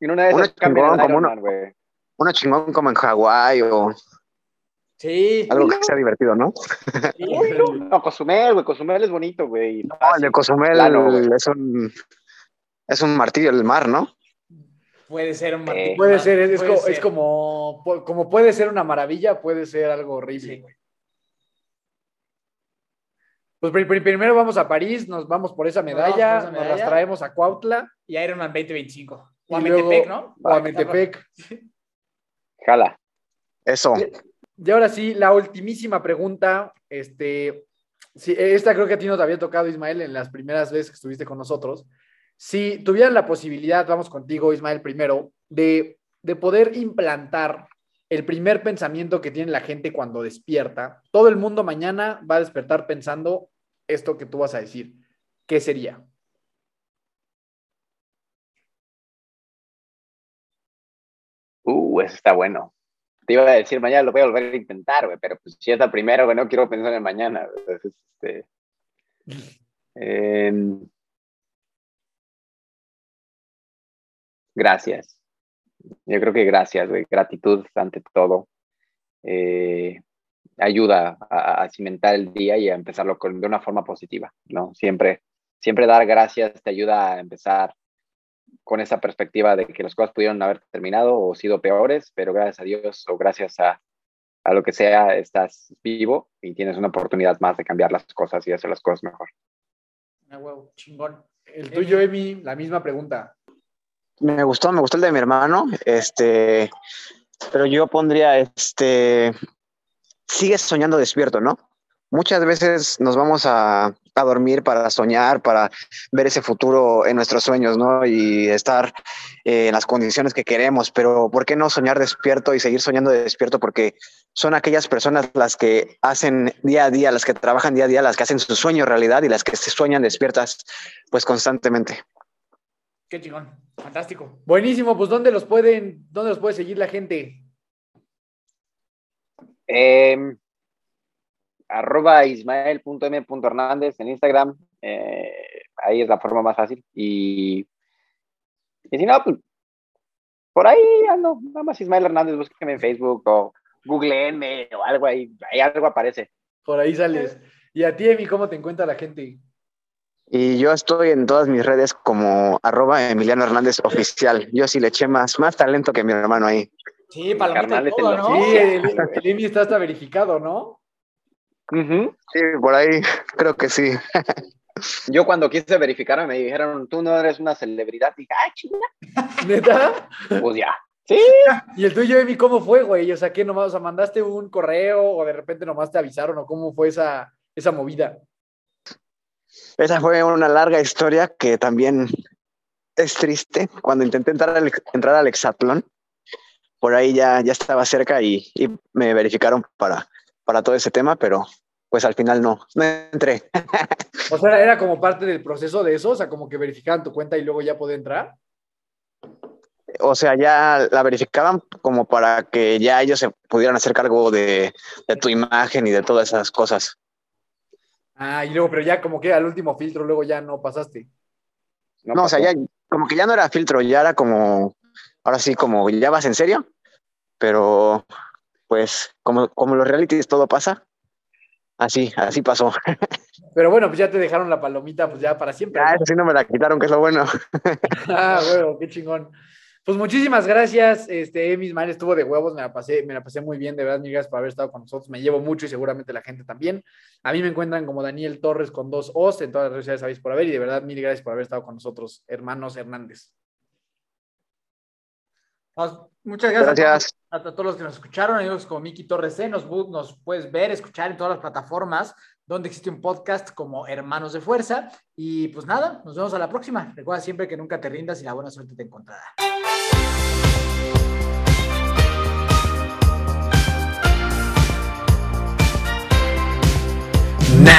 en una de esas chingón, como una- güey. Uno chingón como en Hawái o Sí. algo que sea divertido, ¿no? sí. No, Cozumel, güey, Cozumel es bonito, güey. No, el de Cozumel es un es un martirio el mar, ¿no? Puede ser un martillo. Puede ser, es, es Puede co- ser. es como, como puede ser una maravilla, puede ser algo horrible. Sí. güey. Pues pri- pri- primero vamos a París, nos vamos por esa Nos medalla, por esa nos las traemos a Cuautla Y Ironman 2025. O a Y luego- Metepec, ¿no? o a Metepec. Jala. Eso. Y ahora sí, la ultimísima pregunta, este, sí, esta creo que a ti no te había tocado, Ismael, en las primeras veces que estuviste con nosotros. Si tuvieran la posibilidad, vamos contigo, Ismael, primero, de, de poder implantar el primer pensamiento que tiene la gente cuando despierta, todo el mundo mañana va a despertar pensando esto que tú vas a decir. ¿Qué sería? Uh, eso está bueno. Te iba a decir, mañana lo voy a volver a intentar, güey, pero pues si es la primera, güey, no quiero pensar en mañana. Entonces, este, em, gracias. Yo creo que gracias, güey. Gratitud ante todo. Eh, ayuda a, a cimentar el día y a empezarlo con, de una forma positiva, ¿no? Siempre, siempre dar gracias te ayuda a empezar con esa perspectiva de que las cosas pudieron haber terminado o sido peores, pero gracias a Dios o gracias a, a lo que sea, estás vivo y tienes una oportunidad más de cambiar las cosas y hacer las cosas mejor. Ah, huevo, chingón. El tuyo, Emi, la misma pregunta. Me gustó, me gustó el de mi hermano, este, pero yo pondría, este, sigues soñando despierto, ¿no? Muchas veces nos vamos a, a dormir para soñar, para ver ese futuro en nuestros sueños, ¿no? Y estar eh, en las condiciones que queremos, pero ¿por qué no soñar despierto y seguir soñando despierto? Porque son aquellas personas las que hacen día a día, las que trabajan día a día, las que hacen su sueño realidad y las que se sueñan despiertas, pues constantemente. Qué chingón. Fantástico. Buenísimo, pues ¿dónde los pueden, dónde los puede seguir la gente? Eh, arroba ismael.m.hernández en Instagram. eh, ahí es la forma más fácil. Y, y si no, pues por ahí ando. Nada más Ismael Hernández, búsqueme en Facebook o googleenme o algo ahí. Ahí algo aparece. Por ahí sales. Y a ti, Emi, ¿cómo te encuentra la gente? Y yo estoy en todas mis redes como arroba Emiliano Hernández oficial. Yo sí le eché más, más talento que mi hermano ahí. Sí, palomita y Carnales en todo, ¿no? Sí, el, el Emi está hasta verificado, ¿no? Ujú. Sí, por ahí creo que sí. Yo cuando quise verificarme me dijeron, tú no eres una celebridad. Y dije, ah, chinga. ¿Neta? Pues ya. Sí. ¿Y el tuyo, Emi, cómo fue, güey? O sea, ¿qué nomás? O sea, ¿mandaste un correo o de repente nomás te avisaron o cómo fue esa, esa movida? Esa fue una larga historia que también es triste. Cuando intenté entrar al, entrar al hexatlón, por ahí ya, ya estaba cerca y, y me verificaron para, para todo ese tema, pero pues al final no, no entré. O sea, ¿era como parte del proceso de eso? O sea, como que verificaban tu cuenta y luego ya podía entrar. O sea, ya la verificaban como para que ya ellos se pudieran hacer cargo de, de tu imagen y de todas esas cosas. Ah, y luego, pero ya como que al último filtro luego ya no pasaste. No, o sea, ya como que ya no era filtro, ya era como, ahora sí, como ya vas en serio, pero pues como, como los realities todo pasa, así, así pasó. Pero bueno, pues ya te dejaron la palomita, pues ya para siempre. Ah, ¿no? eso sí no me la quitaron, que es lo bueno. Ah, huevo, qué chingón. Pues muchísimas gracias, este, Emi Ismael estuvo de huevos, me la pasé, me la pasé muy bien, de verdad, mil gracias por haber estado con nosotros, me llevo mucho y seguramente la gente también. A mí me encuentran como Daniel Torres con dos O's, en todas las redes sociales sabéis por haber, y de verdad, mil gracias por haber estado con nosotros, hermanos Hernández. Pues, muchas gracias, Gracias. A, todos, a todos los que nos escucharon, amigos como Miki Torres C, nos, nos puedes ver, escuchar en todas las plataformas donde existe un podcast como Hermanos de Fuerza. Y pues nada, nos vemos a la próxima. Recuerda siempre que nunca te rindas y la buena suerte te encontrará.